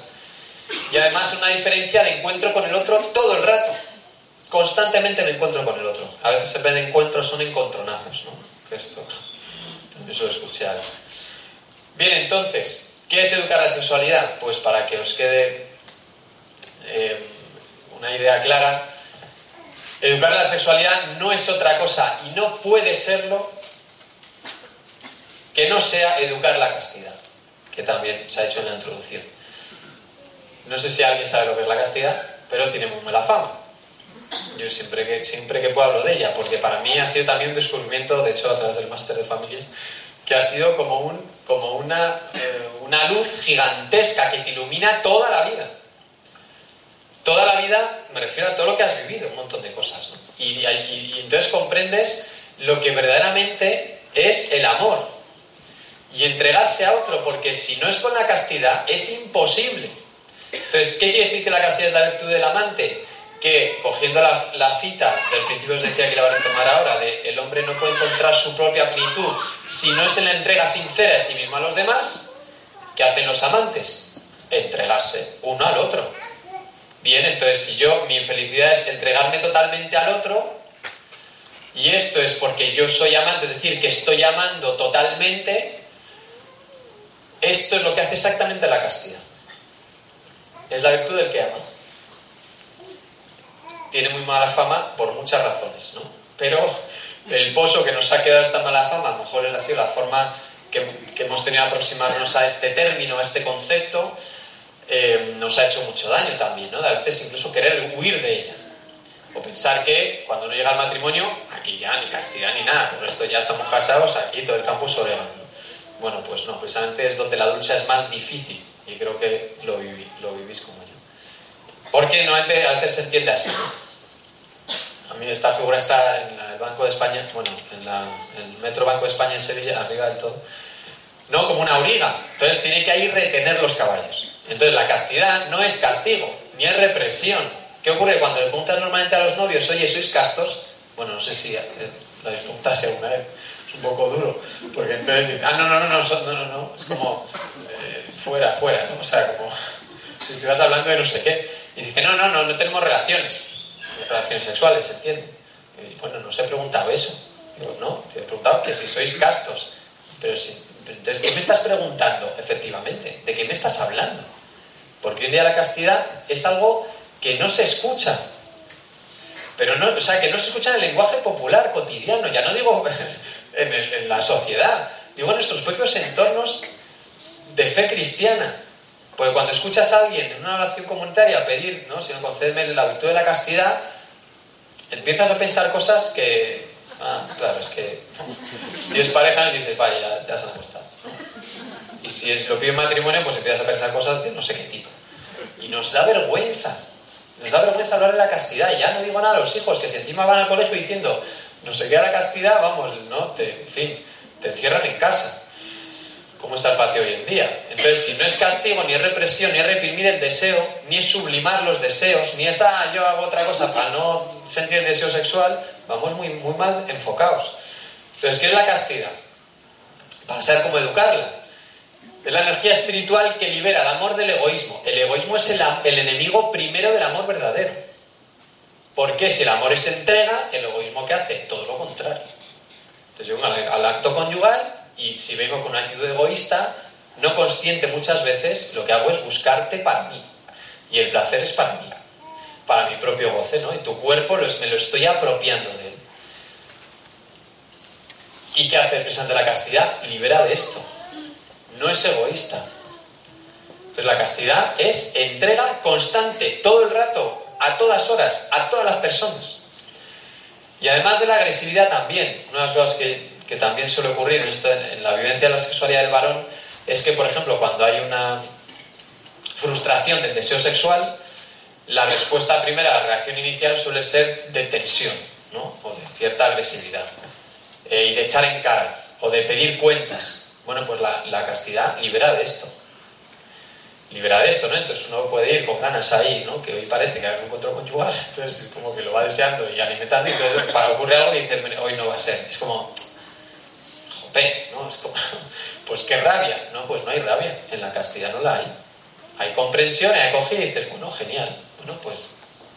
Y además una diferencia de encuentro con el otro todo el rato constantemente me encuentro con el otro. A veces en vez de encuentros son encontronazos, ¿no? Esto también suelo escuchar. Bien, entonces, ¿qué es educar la sexualidad? Pues para que os quede eh, una idea clara, educar la sexualidad no es otra cosa y no puede serlo que no sea educar la castidad, que también se ha hecho en la introducción. No sé si alguien sabe lo que es la castidad, pero tiene muy mala fama. Yo siempre que, siempre que puedo hablo de ella, porque para mí ha sido también un descubrimiento, de hecho a través del máster de familias, que ha sido como, un, como una, eh, una luz gigantesca que te ilumina toda la vida. Toda la vida, me refiero a todo lo que has vivido, un montón de cosas. Y, y entonces comprendes lo que verdaderamente es el amor y entregarse a otro, porque si no es con la castidad, es imposible. Entonces, ¿qué quiere decir que la castidad es la virtud del amante? Que, cogiendo la, cita del principio os decía que la van a tomar ahora, de el hombre no puede encontrar su propia plenitud si no es en la entrega sincera de sí mismo a los demás, ¿qué hacen los amantes? Entregarse uno al otro. Bien, entonces si yo, mi infelicidad es entregarme totalmente al otro, y esto es porque yo soy amante, es decir, que estoy amando totalmente, esto es lo que hace exactamente la castidad. Es la virtud del que ama. Tiene muy mala fama por muchas razones, ¿no? Pero el pozo que nos ha quedado esta mala fama, a lo mejor ha sido la forma que, hemos tenido de aproximarnos a este término, a este concepto, eh, nos ha hecho mucho daño también, ¿no? De a veces incluso querer huir de ella. O pensar que cuando no llega al matrimonio, aquí ya ni castidad ni nada, por esto ya estamos casados, aquí todo el campo es orégano. Bueno, pues no, precisamente es donde la lucha es más difícil y creo que lo, lo vivís como yo. Porque normalmente a veces se entiende así. A mí esta figura está en el Banco de España, bueno, en, el Metro Banco de España en Sevilla, arriba del todo, no como una auriga. Entonces tiene que ahí retener los caballos. Entonces la castidad no es castigo, ni es represión. ¿Qué ocurre cuando le preguntas normalmente a los novios, oye, ¿sois castos? Bueno, no sé si eh, lo habéis preguntado alguna vez un poco duro, porque entonces dice, ah, no, no, no, no, no, no, no, es como eh, fuera, fuera, ¿no? O sea, como si estuvieras hablando de no sé qué. Y dice, no, no, no, no tenemos relaciones, relaciones sexuales, ¿se entiende? Y, bueno, no se he preguntado eso. Digo, no, te he preguntado que si sois castos. Pero si, entonces, ¿qué me estás preguntando efectivamente? ¿De qué me estás hablando? Porque hoy en día la castidad es algo que no se escucha. Pero no, o sea, que no se escucha en el lenguaje popular, cotidiano. Ya no digo en, la sociedad, digo en nuestros propios entornos de fe cristiana. Porque cuando escuchas a alguien en una oración comunitaria pedir, ¿no? Señor, concédeme la virtud de la castidad, empiezas a pensar cosas que, ah, claro, es que si es pareja, dices, vaya, ya, se han acostado. Y si es lo pide matrimonio, pues empiezas a pensar cosas de no sé qué tipo. Y nos da vergüenza, nos da vergüenza hablar de la castidad. Ya no digo nada a los hijos, que si encima van al colegio diciendo, no se queda la castidad, vamos, ¿no? Te, en fin, te encierran en casa. ¿Cómo está el patio hoy en día? Entonces, si no es castigo, ni es represión, ni es reprimir el deseo, ni es sublimar los deseos, ni es, ah, yo hago otra cosa para no sentir el deseo sexual, vamos muy, muy mal enfocados. Entonces, ¿qué es la castidad? Para saber cómo educarla. Es la energía espiritual que libera el amor del egoísmo. El egoísmo es el, el enemigo primero del amor verdadero. Porque si el amor es entrega, el egoísmo que hace, todo lo contrario. Entonces yo vengo al, acto conyugal y si vengo con una actitud egoísta, no consciente muchas veces, lo que hago es buscarte para mí. Y el placer es para mí, para mi propio goce, ¿no? Y tu cuerpo me lo estoy apropiando de él. ¿Y qué hace el de la castidad? Libera de esto. No es egoísta. Entonces la castidad es entrega constante, todo el rato, a todas horas, a todas las personas. Y además de la agresividad también, una de las cosas que, también suele ocurrir en, esto, en la vivencia de la sexualidad del varón es que, por ejemplo, cuando hay una frustración del deseo sexual, la respuesta primera, la reacción inicial suele ser de tensión, ¿no? o de cierta agresividad, eh, y de echar en cara, o de pedir cuentas. Bueno, pues la, la castidad libera de esto liberar esto, ¿no? Entonces uno puede ir con ganas ahí, ¿no? Que hoy parece que hay un encuentro conyugal, entonces como que lo va deseando y alimentando, y entonces para ocurrir algo y dice, hoy no va a ser. Es como, jope, ¿no? Es como, pues qué rabia. No, pues no hay rabia, en la castidad no la hay. Hay comprensión, hay acogida y dices, bueno, genial. Bueno, pues,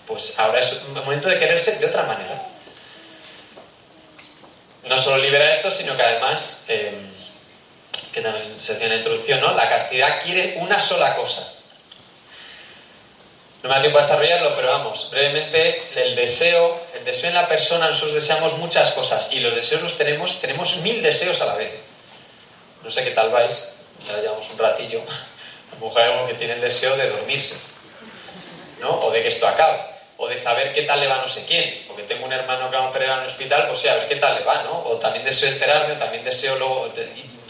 pues ahora es un momento de quererse de otra manera. No solo libera esto, sino que además... Eh, que también se hacía en la introducción, ¿no? La castidad quiere una sola cosa. No me da tiempo a desarrollarlo, pero vamos, brevemente, el deseo, el deseo en la persona, nosotros deseamos muchas cosas y los deseos los tenemos, tenemos mil deseos a la vez. no sé qué tal vais, ya llevamos un ratillo, la mujer que tiene el deseo de dormirse, ¿no? O de que esto acabe, o de saber qué tal le va no sé quién, porque tengo un hermano que va a operar en el hospital, pues sí, a ver qué tal le va, ¿no? O también deseo enterarme, o también deseo luego,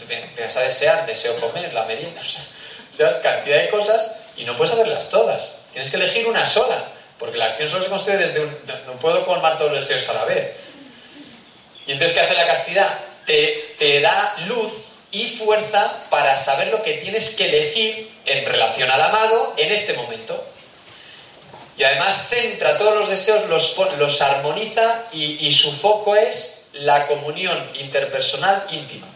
me vas a desear, deseo comer, la merienda, o sea, o sea, cantidad de cosas y no puedes hacerlas todas, tienes que elegir una sola, porque la acción solo se construye desde un... no puedo colmar todos los deseos a la vez. Y entonces, ¿qué hace la castidad? Te, da luz y fuerza para saber lo que tienes que elegir en relación al amado en este momento. Y además centra todos los deseos, los, los armoniza y su foco es la comunión interpersonal íntima.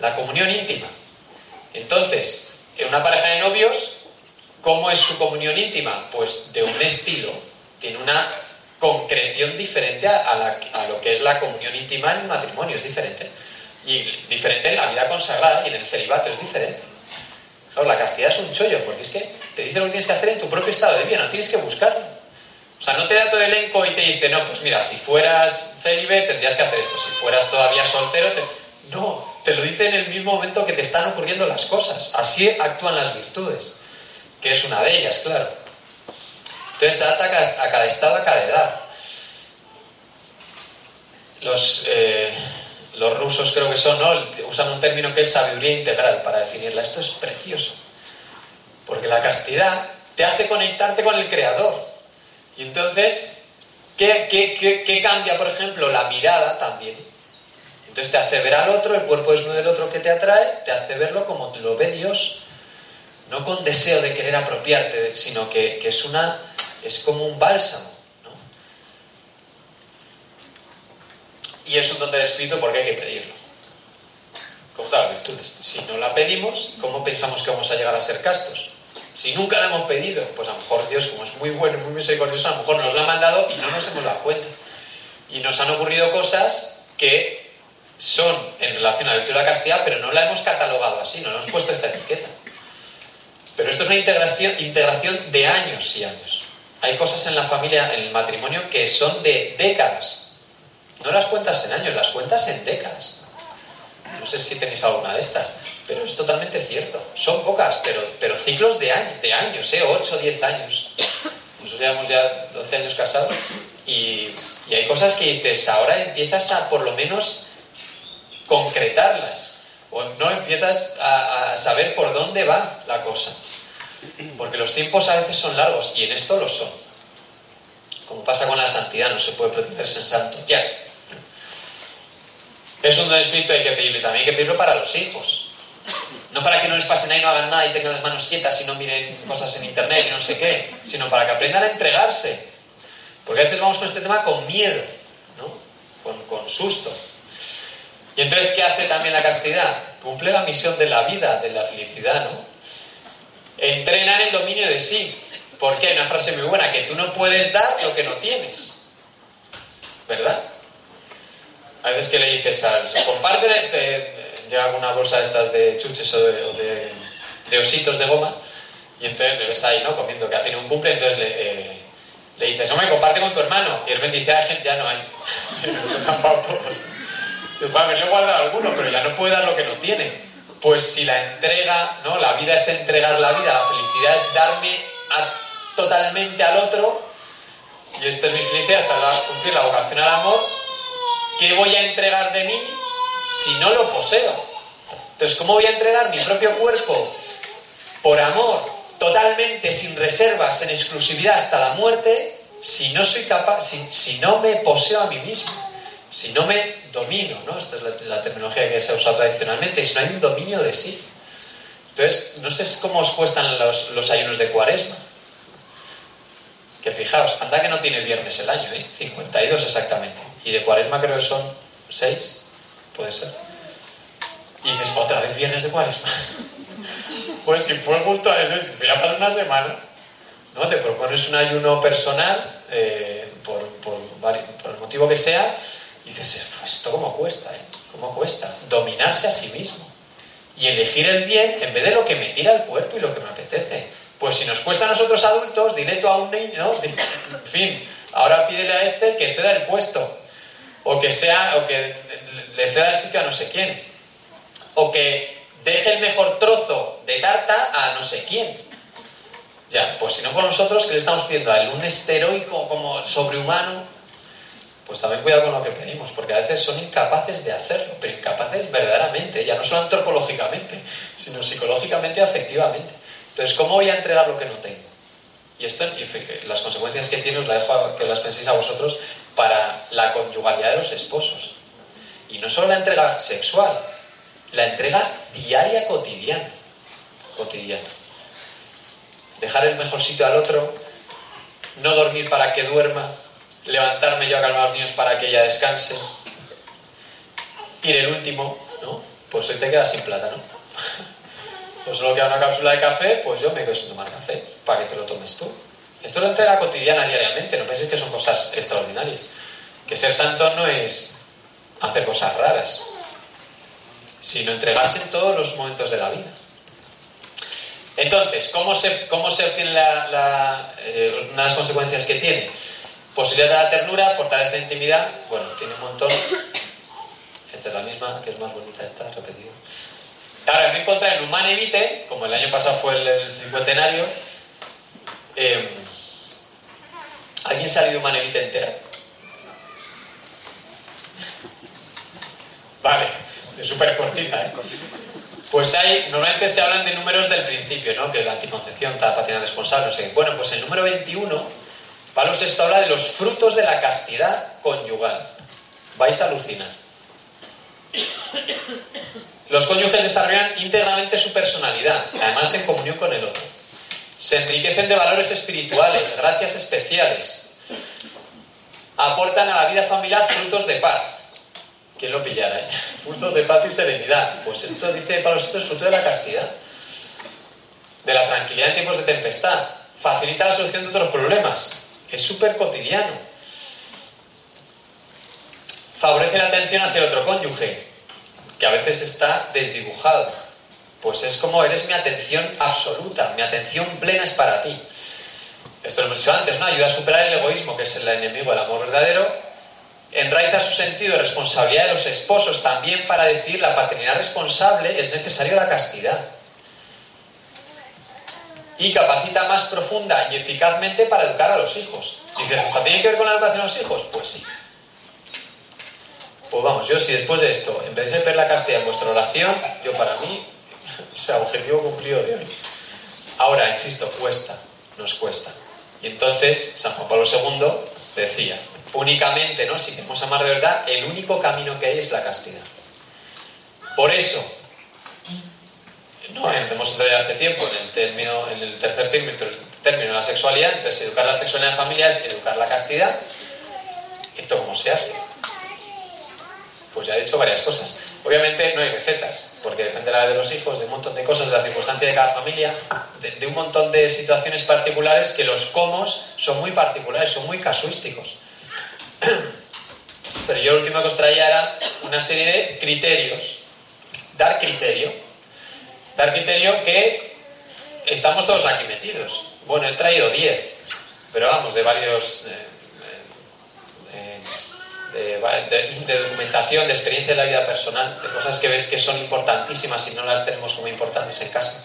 La comunión íntima. Entonces, en una pareja de novios, ¿cómo es su comunión íntima? Pues de un estilo. Tiene una concreción diferente a, lo que es la comunión íntima en matrimonio, es diferente. Y diferente en la vida consagrada y en el celibato es diferente. Claro, la castidad es un chollo, porque es que te dice lo que tienes que hacer en tu propio estado de vida, no tienes que buscarlo. O sea, no te da todo el elenco y te dice, no, pues mira, si fueras célibe tendrías que hacer esto, si fueras todavía soltero, no, te lo dice en el mismo momento que te están ocurriendo las cosas. Así actúan las virtudes, que es una de ellas, claro. Entonces se ataca a cada estado, a cada edad. Los, eh, los rusos creo que son, ¿no? Usan un término que es sabiduría integral para definirla. Esto es precioso. Porque la castidad te hace conectarte con el Creador. Y entonces, ¿qué, qué cambia, por ejemplo? La mirada también. Entonces te hace ver al otro, el cuerpo desnudo del otro que te atrae, te hace verlo como lo ve Dios, no con deseo de querer apropiarte, sino que, es, una, es como un bálsamo. Y es un don del Espíritu porque hay que pedirlo. Como todas las virtudes. Si no la pedimos, ¿cómo pensamos que vamos a llegar a ser castos? Si nunca la hemos pedido, pues a lo mejor Dios, como es muy bueno y muy misericordioso, a lo mejor nos la ha mandado y no nos hemos dado cuenta. Y nos han ocurrido cosas que son en relación a la virtud de la castidad, pero no la hemos catalogado así, no hemos puesto esta etiqueta. Pero esto es una integración, integración de años y años. Hay cosas en la familia, en el matrimonio, que son de décadas. No las cuentas en años, las cuentas en décadas. No sé si tenéis alguna de estas, pero es totalmente cierto. Son pocas, pero, pero ciclos de, años, de años, ¿eh? 8 o 10 años. Nosotros llevamos ya 12 años casados y, y hay cosas que dices, ahora empiezas a por lo menos concretarlas o no empiezas a, saber por dónde va la cosa. Porque los tiempos a veces son largos y en esto lo son. Como pasa con la santidad, no se puede pretenderse en santo ya. Es un don espíritu, hay que pedirlo también hay que pedirlo para los hijos. No para que no les pasen ahí, no hagan nada y tengan las manos quietas y no miren cosas en internet y no sé qué, sino para que aprendan a entregarse. Porque a veces vamos con este tema con miedo, ¿no? con, con susto. Y entonces, ¿qué hace también la castidad? Cumple la misión de la vida, de la felicidad, ¿no? Entrena en el dominio de sí. Porque hay una frase muy buena, que tú no puedes dar lo que no tienes. ¿Verdad? A veces que le dices a comparte, te llega alguna bolsa de estas de chuches o de, ositos de goma, y entonces le ves ahí, ¿no? Comiendo que ha tenido un cumple, entonces le, eh, le dices, hombre, comparte con tu hermano. Y de repente dice, ya no hay. puede haberle guardado alguno, pero ya no puede dar lo que no tiene. Pues si la entrega, ¿no? La vida es entregar la vida, la felicidad es darme totalmente al otro, y esta es mi felicidad hasta cumplir la vocación al amor, ¿qué voy a entregar de mí si no lo poseo? Entonces, ¿cómo voy a entregar mi propio cuerpo por amor, totalmente, sin reservas, en exclusividad hasta la muerte, si no soy capaz, si no me poseo a mí mismo? Si no me domino, ¿no? Esta es la, terminología que se usado tradicionalmente, si no hay un dominio de sí. Entonces, no sé cómo os cuestan los, ayunos de cuaresma. Que fijaos, anda que no tiene viernes el año, ¿eh? 52 exactamente. Y de cuaresma creo que son 6, puede ser. Y dices, otra vez viernes de cuaresma. pues si fue justo a eso, voy a pasar una semana. ¿no? Te propones un ayuno personal, eh, por, por, por el motivo que sea, y dices, pues esto cómo cuesta, ¿eh? ¿Cómo cuesta? Dominarse a sí mismo. Y elegir el bien en vez de lo que me tira el cuerpo y lo que me apetece. Pues si nos cuesta a nosotros adultos, dile tú a un niño, ¿no? en fin, ahora pídele a este que ceda el puesto. O que sea, o que le ceda el sitio a no sé quién. o que deje el mejor trozo de tarta a no sé quién. Ya, pues si no por nosotros, que le estamos pidiendo a él? Un esteroico como sobrehumano. Pues también cuidado con lo que pedimos, porque a veces son incapaces de hacerlo, pero incapaces verdaderamente, ya no solo antropológicamente, sino psicológicamente y afectivamente. Entonces, ¿cómo voy a entregar lo que no tengo? Y esto, las consecuencias que tiene, os la dejo que las penséis a vosotros para la conyugalidad de los esposos. Y no solo la entrega sexual, la entrega diaria cotidiana. Cotidiana. Dejar el mejor sitio al otro, no dormir para que duerma, levantarme yo a calmar a los niños para que ella descanse, ir el último, ¿no? Pues hoy te quedas sin plata, ¿no? Pues solo queda una cápsula de café, pues yo me quedo sin tomar café, para que te lo tomes tú. Esto es la entrega cotidiana diariamente, no penséis que son cosas extraordinarias. Que ser santo no es hacer cosas raras, sino entregarse en todos los momentos de la vida. Entonces, ¿cómo se, cómo se obtienen la, eh, unas consecuencias que tiene? Posibilidad de la ternura, fortaleza de intimidad, bueno, tiene un montón. Esta es la misma, que es más bonita esta, repetida. Ahora, me encontré en Humane Vitae, como el año pasado fue el, cincuentenario. Eh, ¿Alguien se ha leído Humane entera? Vale, es súper cortita, ¿eh? Pues hay, normalmente se hablan de números del principio, ¿no? Que la anticoncepción, patina responsable, no Bueno, pues el número 21, Pablo VI habla de los frutos de la castidad conyugal. Vais a alucinar. Los cónyuges desarrollan íntegramente su personalidad, además en comunión con el otro. Se enriquecen de valores espirituales, gracias especiales. Aportan a la vida familiar frutos de paz, ¿Quién lo pillara? Eh? Frutos de paz y serenidad. Pues esto dice Pablo VI es fruto de la castidad, de la tranquilidad en tiempos de tempestad. Facilita la solución de otros problemas. Es súper cotidiano. Favorece la atención hacia el otro cónyuge, que a veces está desdibujado. Pues es como eres mi atención absoluta, mi atención plena es para ti. Esto lo hemos dicho antes, ¿no? Ayuda a superar el egoísmo, que es el enemigo del amor verdadero, enraiza su sentido de responsabilidad de los esposos también para decir la paternidad responsable es necesario la castidad. Y capacita más profunda y eficazmente para educar a los hijos. Dices, ¿hasta tiene que ver con la educación de los hijos? Pues sí. Pues vamos, yo si después de esto empecéis a ver la castidad en vuestra oración, yo para mí, o sea, objetivo cumplido de hoy. Ahora, insisto, cuesta, nos cuesta. Y entonces San Juan Pablo II decía, únicamente, ¿no? Si queremos amar de verdad, el único camino que hay es la castidad. Por eso, no hemos entrado ya hace tiempo en el, término, en el tercer término, término la sexualidad, entonces educar la sexualidad en familia es educar la castidad. ¿Esto cómo se hace? Pues ya he dicho varias cosas. Obviamente no hay recetas, porque dependerá de los hijos, de un montón de cosas, de la circunstancia de cada familia, de, de un montón de situaciones particulares que los comos son muy particulares, son muy casuísticos. Pero yo lo último que os traía era una serie de criterios. Dar criterio. Dar criterio que estamos todos aquí metidos. Bueno, he traído 10, pero vamos, de varios... de, documentación, de experiencia de la vida personal, de cosas que ves que son importantísimas y no las tenemos como importantes en casa.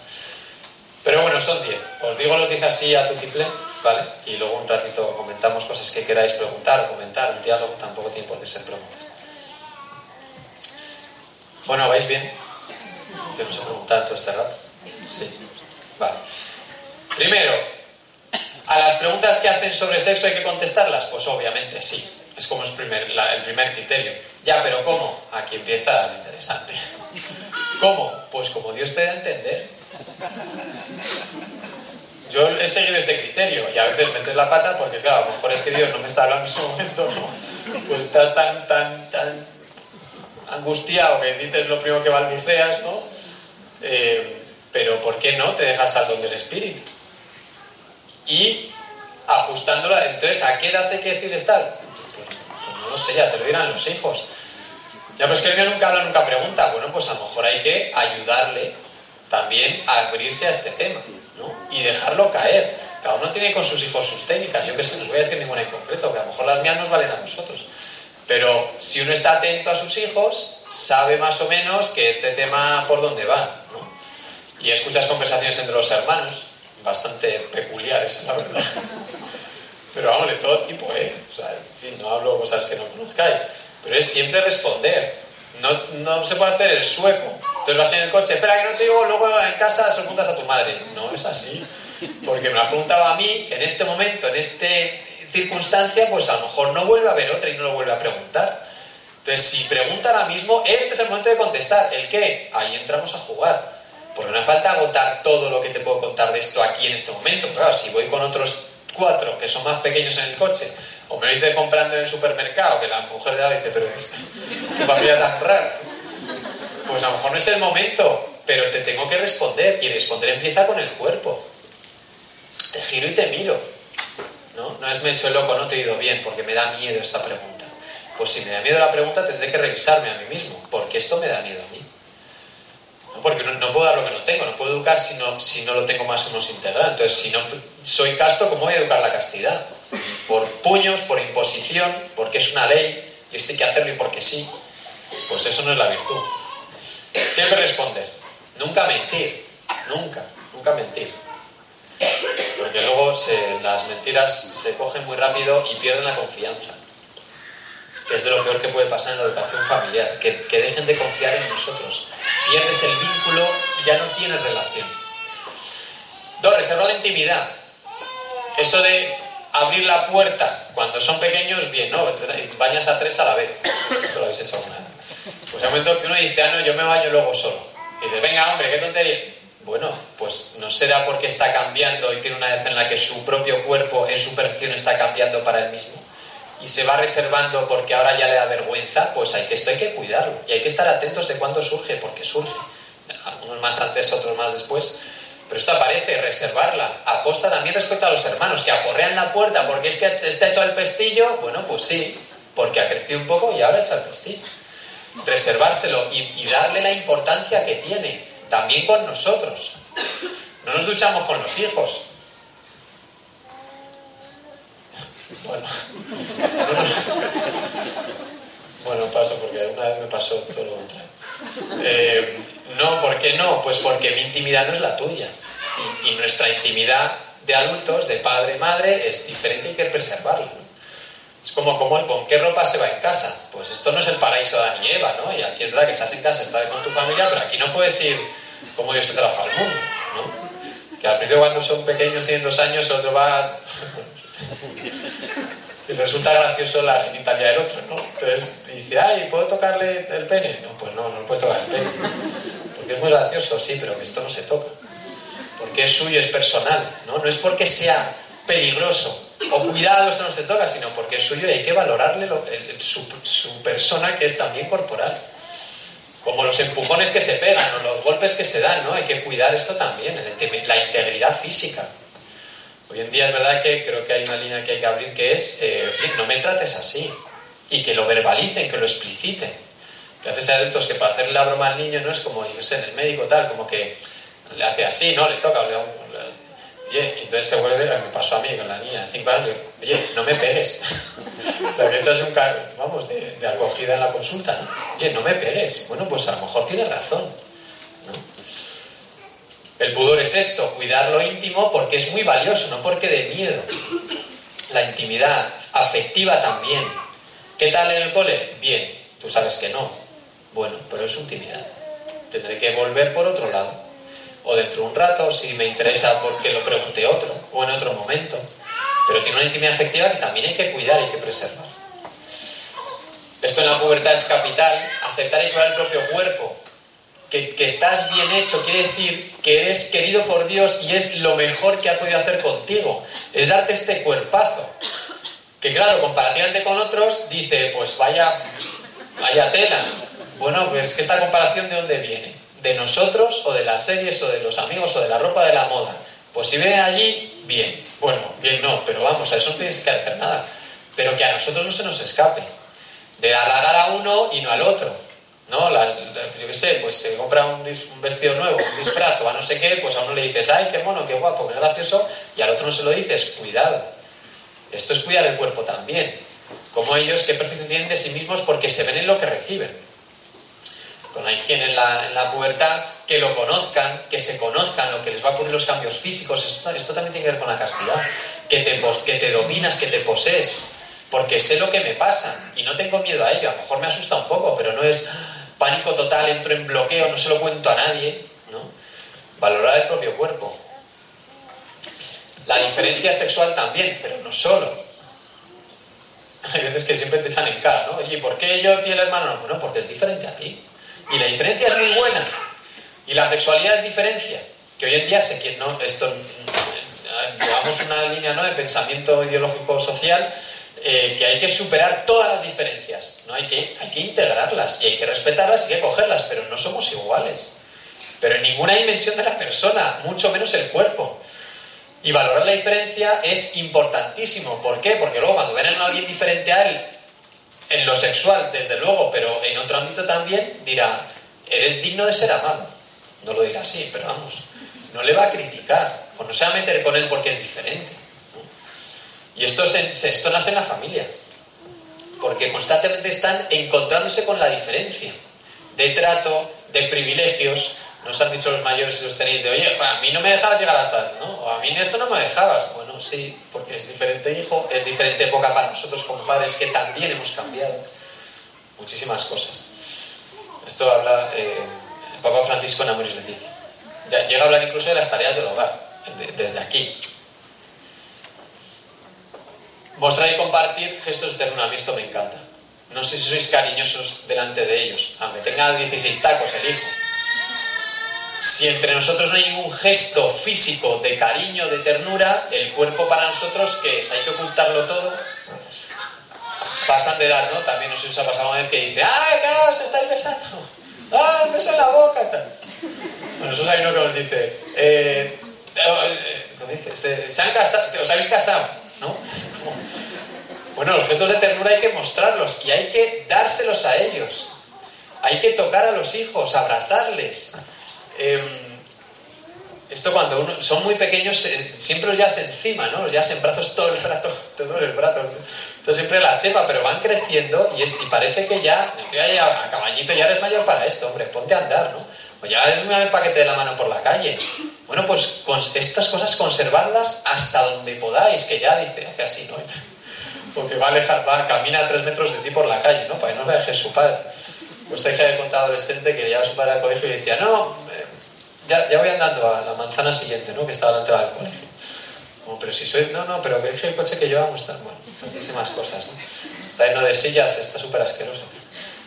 Pero bueno, son 10. Os digo los 10 así a tu tiple ¿vale? Y luego un ratito comentamos cosas que queráis preguntar comentar. Un diálogo tampoco tiene por qué ser preguntas. Bueno, ¿vais bien? Que nos he preguntado todo este rato. Sí. Vale. Primero, ¿a las preguntas que hacen sobre sexo hay que contestarlas? Pues obviamente sí. Es como el primer, el primer criterio. Ya, pero ¿cómo? Aquí empieza lo interesante. ¿Cómo? Pues como Dios te da a entender. Yo he seguido este criterio y a veces metes la pata porque, claro, a lo mejor es que Dios no me está hablando en ese momento. Pues estás tan, tan, tan angustiado que dices lo primero que balbuceas, ¿no? Eh, pero ¿por qué no te dejas al don del Espíritu? Y ajustándola, entonces, ¿a qué edad hay que decirles tal? Pues, pues, no lo sé, ya te lo dirán los hijos. Ya, pues que el mío nunca habla, nunca pregunta. Bueno, pues a lo mejor hay que ayudarle también a abrirse a este tema y dejarlo caer. Cada uno tiene con sus hijos sus técnicas. Yo que sé, no os voy a decir ninguna en concreto, que a lo mejor las mías nos valen a nosotros. Pero si uno está atento a sus hijos, sabe más o menos que este tema por dónde va. ¿no? Y escuchas conversaciones entre los hermanos, bastante peculiares, la verdad. Pero vamos, de todo tipo, ¿eh? O sea, en fin, no hablo cosas que no conozcáis. Pero es siempre responder. No, no se puede hacer el sueco. Entonces vas en el coche, espera que no te digo, luego en casa se preguntas a tu madre. No es así. Porque me lo ha preguntado a mí, en este momento, en esta circunstancia, pues a lo mejor no vuelve a haber otra y no lo vuelve a preguntar. Entonces, si pregunta ahora mismo, este es el momento de contestar. ¿El qué? Ahí entramos a jugar. Porque no hace falta agotar todo lo que te puedo contar de esto aquí en este momento. Claro, si voy con otros cuatro que son más pequeños en el coche, o me lo hice comprando en el supermercado, que la mujer de la dice, pero esta familia tan rara. Pues a lo mejor no es el momento, pero te tengo que responder. Y responder empieza con el cuerpo. Te giro y te miro. ¿No? No es me he hecho el loco, no te he ido bien, porque me da miedo esta pregunta. Pues si me da miedo la pregunta, tendré que revisarme a mí mismo, porque esto me da miedo a mí. Porque no, puedo dar lo que no tengo, no puedo educar si no, si no lo tengo más o menos integral. Entonces, si no soy casto, ¿cómo voy a educar la castidad? Por puños, por imposición, porque es una ley y esto hay que hacerlo y porque sí. Pues eso no es la virtud. Siempre responder. Nunca mentir. Nunca, nunca mentir. Porque luego las mentiras se cogen muy rápido y pierden la confianza. Es de lo peor que puede pasar en la educación familiar. Que, que dejen de confiar en nosotros. Pierdes el vínculo y ya no tienes relación. Dos, reservar la intimidad. Eso de abrir la puerta cuando son pequeños, bien, ¿no? Bañas a tres a la vez. Esto lo habéis hecho alguna vez. Pues el momento que uno dice, ah, no, yo me baño luego solo. Y dice, venga, hombre, qué tontería. Bueno, pues no será porque está cambiando y tiene una vez en la que su propio cuerpo en su percepción está cambiando para él mismo y se va reservando porque ahora ya le da vergüenza, pues hay que, esto hay que cuidarlo y hay que estar atentos de cuándo surge, porque surge. Algunos más antes, otros más después. Pero esto aparece, reservarla. Aposta también respecto a los hermanos, que aporrean la puerta porque es que está hecho el pestillo. Bueno, pues sí, porque ha crecido un poco y ahora echa el pestillo reservárselo y, darle la importancia que tiene, también con nosotros. No nos duchamos con los hijos. Bueno, bueno, paso porque una vez me pasó todo lo contrario. Eh, no, ¿por qué no? Pues porque mi intimidad no es la tuya. Y, nuestra intimidad de adultos, de padre, madre, es diferente y hay que preservarla. Es como, como, ¿con qué ropa se va en casa? Pues esto no es el paraíso de Adán y Eva, ¿no? Y aquí es verdad que estás en casa, estás con tu familia, pero aquí no puedes ir como Dios se trabaja al mundo, ¿no? Que al principio cuando son pequeños, tienen dos años, el otro va... y resulta gracioso la genitalia del otro, ¿no? Entonces dice, ay, ¿puedo tocarle el pene? No, pues no, no le puedes tocar el pene. Porque es muy gracioso, sí, pero que esto no se toca. Porque es suyo, es personal, ¿no? No es porque sea peligroso, o cuidado, esto no se toca, sino porque es suyo y hay que valorarle su, persona que es también corporal. Como los empujones que se pegan o los golpes que se dan, ¿no? Hay que cuidar esto también, la integridad física. Hoy en día es verdad que creo que hay una línea que hay que abrir que es, eh, no me trates así, y que lo verbalicen, que lo expliciten. Que a veces hay adultos que para hacerle la broma al niño no es como, yo sé, en el médico tal, como que le hace así, ¿no? Le toca, le da un, Oye, entonces se vuelve, me pasó a mí con la niña de 5 años, oye, no me pegues. Te echas un vamos, de, acogida en la consulta, ¿no? Oye, no me pegues. Bueno, pues a lo mejor tiene razón. El pudor es esto, cuidar lo íntimo porque es muy valioso, no porque de miedo. La intimidad afectiva también. ¿Qué tal en el cole? Bien, tú sabes que no. Bueno, pero es intimidad. Tendré que volver por otro lado o dentro de un rato, si me interesa porque lo pregunte otro, o en otro momento. Pero tiene una intimidad afectiva que también hay que cuidar y que preservar. Esto en la pubertad es capital, aceptar y cuidar el propio cuerpo. Que, estás bien hecho quiere decir que eres querido por Dios y es lo mejor que ha podido hacer contigo. Es darte este cuerpazo. Que claro, comparativamente con otros, dice, pues vaya, vaya tela. Bueno, pues que esta comparación de dónde viene de nosotros o de las series o de los amigos o de la ropa de la moda. Pues si viene allí, bien. Bueno, bien no, pero vamos, a eso no tienes que hacer nada. Pero que a nosotros no se nos escape. De halagar a uno y no al otro. ¿No? Las, yo qué sé, pues se compra un, un, vestido nuevo, un disfraz o a no sé qué, pues a uno le dices, ay, qué mono, qué guapo, qué gracioso, y al otro no se lo dices, cuidado. Esto es cuidar el cuerpo también. Como ellos, qué percepción tienen de sí mismos porque se ven en lo que reciben. Con la higiene en la, en la pubertad, que lo conozcan, que se conozcan lo que les va a ocurrir los cambios físicos. Esto, esto también tiene que ver con la castidad. Que te, que te dominas, que te posees. Porque sé lo que me pasa y no tengo miedo a ello. A lo mejor me asusta un poco, pero no es pánico total, entro en bloqueo, no se lo cuento a nadie. ¿no? Valorar el propio cuerpo. La diferencia sexual también, pero no solo. Hay veces que siempre te echan en cara, ¿no? Oye, ¿por qué yo tiene el hermano? No, bueno, porque es diferente a ti. Y la diferencia es muy buena. Y la sexualidad es diferencia. Que hoy en día se quiere, ¿no? Esto, llevamos una línea ¿no? de pensamiento ideológico social eh, que hay que superar todas las diferencias, ¿no? Hay que, hay que integrarlas y hay que respetarlas y hay que cogerlas, pero no somos iguales. Pero en ninguna dimensión de la persona, mucho menos el cuerpo. Y valorar la diferencia es importantísimo. ¿Por qué? Porque luego cuando ven a alguien diferente a él, en lo sexual, desde luego, pero en otro ámbito también, dirá, eres digno de ser amado. No lo dirá así, pero vamos, no le va a criticar, o no se va a meter con él porque es diferente. Y esto, se, esto nace en la familia, porque constantemente están encontrándose con la diferencia de trato, de privilegios, nos han dicho los mayores si los tenéis de, oye, a mí no me dejabas llegar hasta ¿no? O a mí en esto no me dejabas. Sí, porque es diferente hijo, es diferente época para nosotros como padres que también hemos cambiado muchísimas cosas. Esto habla eh, el Papa Francisco en Amoris Leticia. Llega a hablar incluso de las tareas del hogar, desde aquí. Mostrar y compartir gestos de ternura, esto me encanta. No sé si sois cariñosos delante de ellos, aunque tenga 16 tacos el hijo si entre nosotros no hay ningún gesto físico de cariño, de ternura, el cuerpo para nosotros, que es? Hay que ocultarlo todo. Pasan de edad, ¿no? También no sé si os ha pasado una vez que dice, ¡ay, claro, se estáis besando! ¡Ah, beso en la boca! Tal. Bueno, eso hay uno que nos dice, eh, eh ¿cómo dice? Este, ¿Se han casado? ¿Os habéis casado? ¿No? Bueno, los gestos de ternura hay que mostrarlos y hay que dárselos a ellos. Hay que tocar a los hijos, abrazarles. Em, esto cuando uno, son muy pequeños, siempre los llevas encima, ¿no? Los llevas en brazos todo el rato, todo el brazo. Entonces siempre la chepa, pero van creciendo y, es, y parece que ya, a caballito, ya eres mayor para esto, hombre, ponte a andar, ¿no? O ya eres un paquete de la mano por la calle. Bueno, pues con estas cosas conservarlas hasta donde podáis, que ya dice, hace así, ¿no? Porque va a alejar, va, camina a tres metros de ti por la calle, ¿no? Para que no le deje su padre. Esta hija de contado adolescente que llevaba a su padre al colegio y decía, no, ya, ya voy andando a la manzana siguiente, ¿no? Que está entrada del colegio. Como, pero si soy, no, no, pero que el coche que llevamos está, bueno, tantísimas cosas, ¿no? Está lleno de sillas, está súper asqueroso.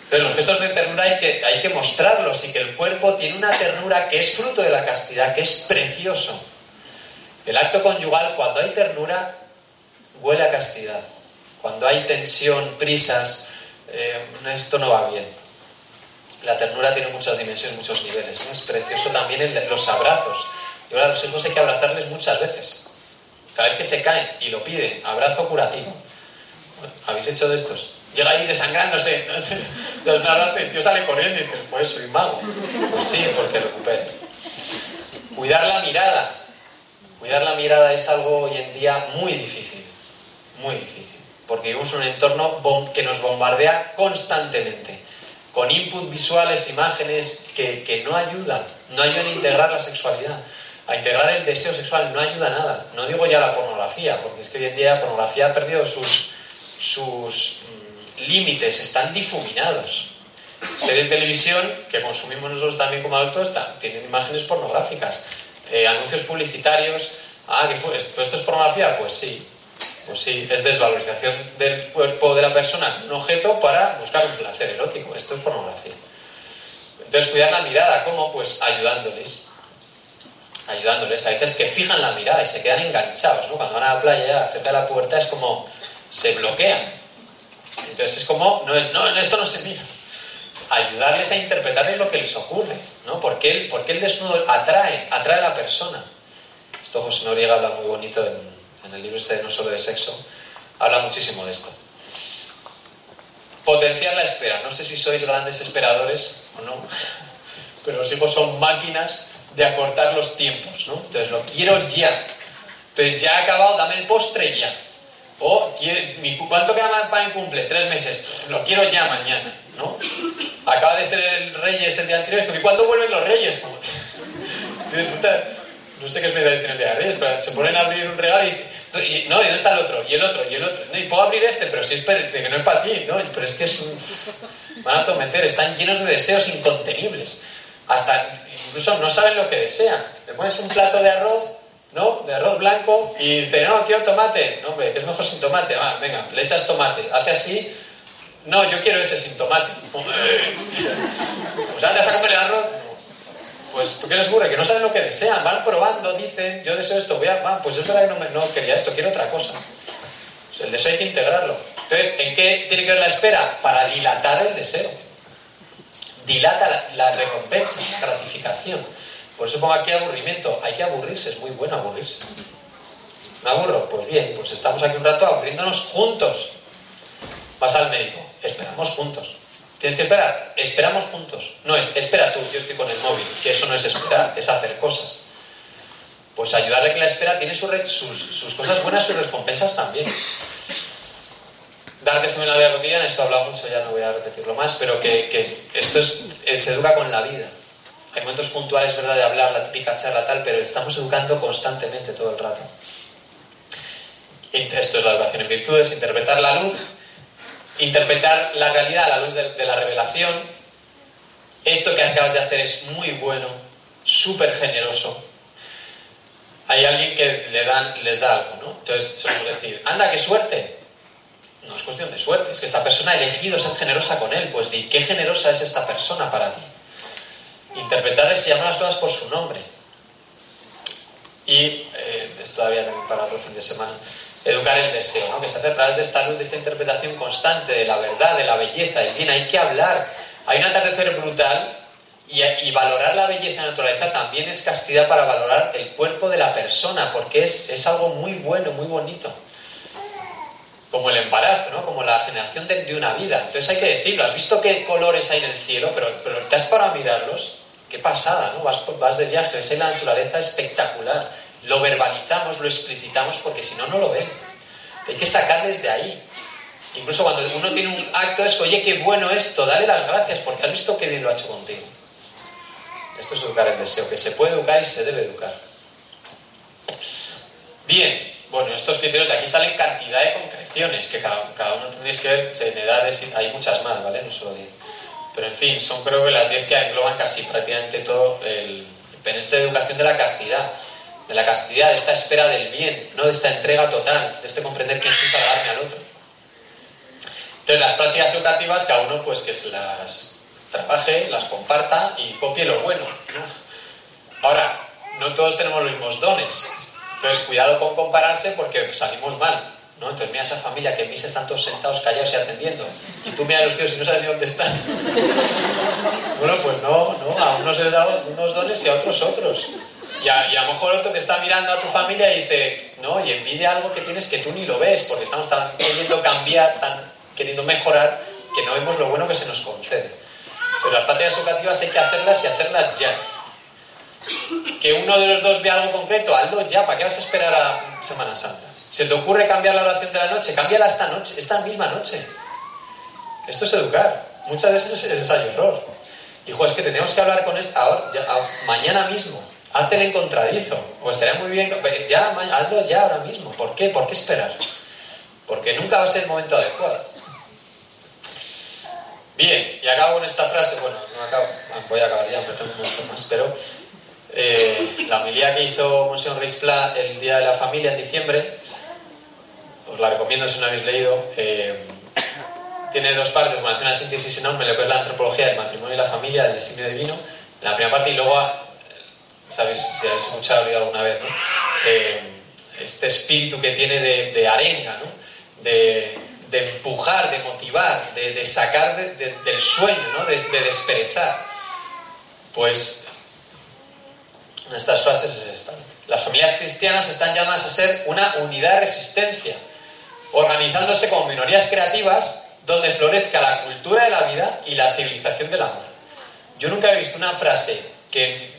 Entonces, los gestos de ternura hay que, hay que mostrarlos y que el cuerpo tiene una ternura que es fruto de la castidad, que es precioso. El acto conyugal, cuando hay ternura, huele a castidad. Cuando hay tensión, prisas, eh, esto no va bien. La ternura tiene muchas dimensiones, muchos niveles. Es precioso también los abrazos. Y ahora los hijos hay que abrazarles muchas veces. Cada vez que se caen y lo piden, abrazo curativo. ¿Habéis hecho de estos? Llega ahí desangrándose, los abrazos el tío sale corriendo y dices, pues soy mago. Pues sí, porque recupere. Cuidar la mirada. Cuidar la mirada es algo hoy en día muy difícil. Muy difícil. Porque vivimos en un entorno que nos bombardea constantemente con input visuales, imágenes que, no ayudan, no ayudan a integrar la sexualidad, a integrar el deseo sexual, no ayuda a nada. No digo ya la pornografía, porque es que hoy en día la pornografía ha perdido sus, sus mm, límites, están difuminados. Serie de televisión que consumimos nosotros también como adultos tienen imágenes pornográficas, eh, anuncios publicitarios. Ah, ¿qué fue? ¿Esto es pornografía? Pues sí, pues sí, es desvalorización del cuerpo de la persona, un objeto para buscar un placer erótico. Esto es pornografía. Entonces, cuidar la mirada, ¿cómo? Pues ayudándoles. Ayudándoles. A veces que fijan la mirada y se quedan enganchados, ¿no? Cuando van a la playa, cerca de la puerta, es como se bloquean. Entonces es como, no es, no, esto no se mira. Ayudarles a interpretar lo que les ocurre, ¿no? Porque el, porque el desnudo atrae, atrae a la persona. Esto José Noriega habla muy bonito en en el libro este no solo de sexo, habla muchísimo de esto. Potenciar la espera. No sé si sois grandes esperadores o no, pero los hijos son máquinas de acortar los tiempos, ¿no? Entonces lo quiero ya. Entonces ya ha acabado, dame el postre ya. O ¿cuánto queda para mi cumple? Tres meses. lo quiero ya mañana, ¿no? Acaba de ser el Reyes el día anterior. ¿Y cuándo vuelven los Reyes? Como no sé qué especialistas tiene el día de Reyes, pero se ponen a abrir un regalo y dicen, no, dónde está el otro? Y el otro, y el otro. No, y puedo abrir este, pero si es que no es para ti, ¿no? Pero es que es un... Van a tometer, están llenos de deseos incontenibles. Hasta incluso no saben lo que desean. Le pones un plato de arroz, ¿no? De arroz blanco y dice, no, quiero tomate. No, hombre, que es mejor sin tomate. Va, venga, le echas tomate. Hace así, no, yo quiero ese sin tomate. Pues antes a comer el arroz. Pues, ¿qué les ocurre? Que no saben lo que desean, van probando, dicen, yo deseo esto, voy a, pues es verdad que no, me, quería esto, quiero otra cosa. Pues el deseo hay que integrarlo. Entonces, ¿en qué tiene que ver la espera? Para dilatar el deseo. Dilata la, la recompensa, la gratificación. Por eso pongo aquí aburrimiento. Hay que aburrirse, es muy bueno aburrirse. ¿Me aburro? Pues bien, pues estamos aquí un rato aburriéndonos juntos. Vas al médico, esperamos juntos. Tienes que esperar, esperamos juntos. No es, espera tú, yo estoy con el móvil, que eso no es esperar, es hacer cosas. Pues ayudarle que la espera tiene sus, sus, cosas buenas, sus recompensas también. Darte en la vida cotidiana, esto hablamos, ya no voy a repetirlo más, pero que, que esto es, eh, se educa con la vida. Hay momentos puntuales, ¿verdad?, de hablar, la típica charla tal, pero estamos educando constantemente todo el rato. Esto es la educación en virtudes, interpretar la luz, interpretar la realidad a la luz de, la revelación. Esto que acabas de hacer es muy bueno, súper generoso. Hay alguien que le dan, les da algo, ¿no? Entonces solemos decir, anda, qué suerte. No es cuestión de suerte, es que esta persona ha elegido ser generosa con él. Pues di, ¿qué generosa es esta persona para ti? Interpretar es llamar las cosas por su nombre. Y eh, todavía para otro fin de semana. Educar el deseo, ¿no? que se hace a través de esta luz, de esta interpretación constante de la verdad, de la belleza, del bien. Hay que hablar. Hay un atardecer brutal y, valorar la belleza de la naturaleza también es castidad para valorar el cuerpo de la persona, porque es, es algo muy bueno, muy bonito. Como el embarazo, ¿no? como la generación de, una vida. Entonces hay que decirlo, has visto qué colores hay en el cielo, pero, pero te para mirarlos Qué pasada, ¿no? Vas, vas de viaje, ves la naturaleza espectacular. Lo verbalizamos, lo explicitamos porque si no, no lo ven. Hay que sacarles de ahí. Incluso cuando uno tiene un acto es, oye, qué bueno esto, dale las gracias porque has visto qué bien lo ha hecho contigo. Esto es educar el deseo, que se puede educar y se debe educar. Bien, bueno, estos criterios de aquí salen cantidad de concreciones que cada, cada uno tendréis que ver en edades, hay muchas más, ¿vale? No solo 10. Pero en fin, son creo que las 10 que engloban casi prácticamente todo el este de educación de la castidad, de la castidad, de esta espera del bien, no de esta entrega total, de este comprender que soy para darme al otro. Entonces las prácticas educativas, cada uno pues que se las trabaje, las comparta y copie lo bueno. Ahora, no todos tenemos los mismos dones. Entonces cuidado con compararse porque salimos mal. ¿no? Entonces mira esa familia que en mí se están todos sentados callados y atendiendo. Y tú mira a los tíos y no sabes ni dónde están. bueno, pues no, no, a unos les da unos dones y a otros otros. Y a, y a, lo mejor otro te está mirando a tu familia y dice, no, y envidia algo que tienes que tú ni lo ves, porque estamos tan queriendo cambiar, tan queriendo mejorar, que no vemos lo bueno que se nos concede. Pero las prácticas educativas hay que hacerlas y hacerlas ya. Que uno de los dos vea algo concreto, hazlo ya, ¿para qué vas a esperar a Semana Santa? ¿Se te ocurre cambiar la oración de la noche? Cámbiala esta noche, esta misma noche. Esto es educar. Muchas veces es ensayo error. Hijo, es que tenemos que hablar con esta ahora, mañana mismo. Hazte el encontradizo. O estaría muy bien. Ya, hazlo ya ahora mismo. ¿Por qué? ¿Por qué esperar? Porque nunca va a ser el momento adecuado. Bien, y acabo con esta frase. Bueno, no acabo, voy a acabar ya, me tengo un montón más. Pero eh, la homilía que hizo Monseñor Reispla el Día de la Familia en diciembre os la recomiendo si no habéis leído. Eh, tiene dos partes, bueno, hace una síntesis enorme, lo que es la antropología del matrimonio y la familia, del designio divino, en la primera parte, y luego, sabéis, si habéis escuchado alguna vez, ¿no? Eh, este espíritu que tiene de, arenga, ¿no? de, empujar, de motivar, de, sacar del sueño, ¿no? de, desperezar. Pues estas frases es esta. Las familias cristianas están llamadas a ser una unidad de resistencia organizándose como minorías creativas donde florezca la cultura de la vida y la civilización del amor. Yo nunca he visto una frase que,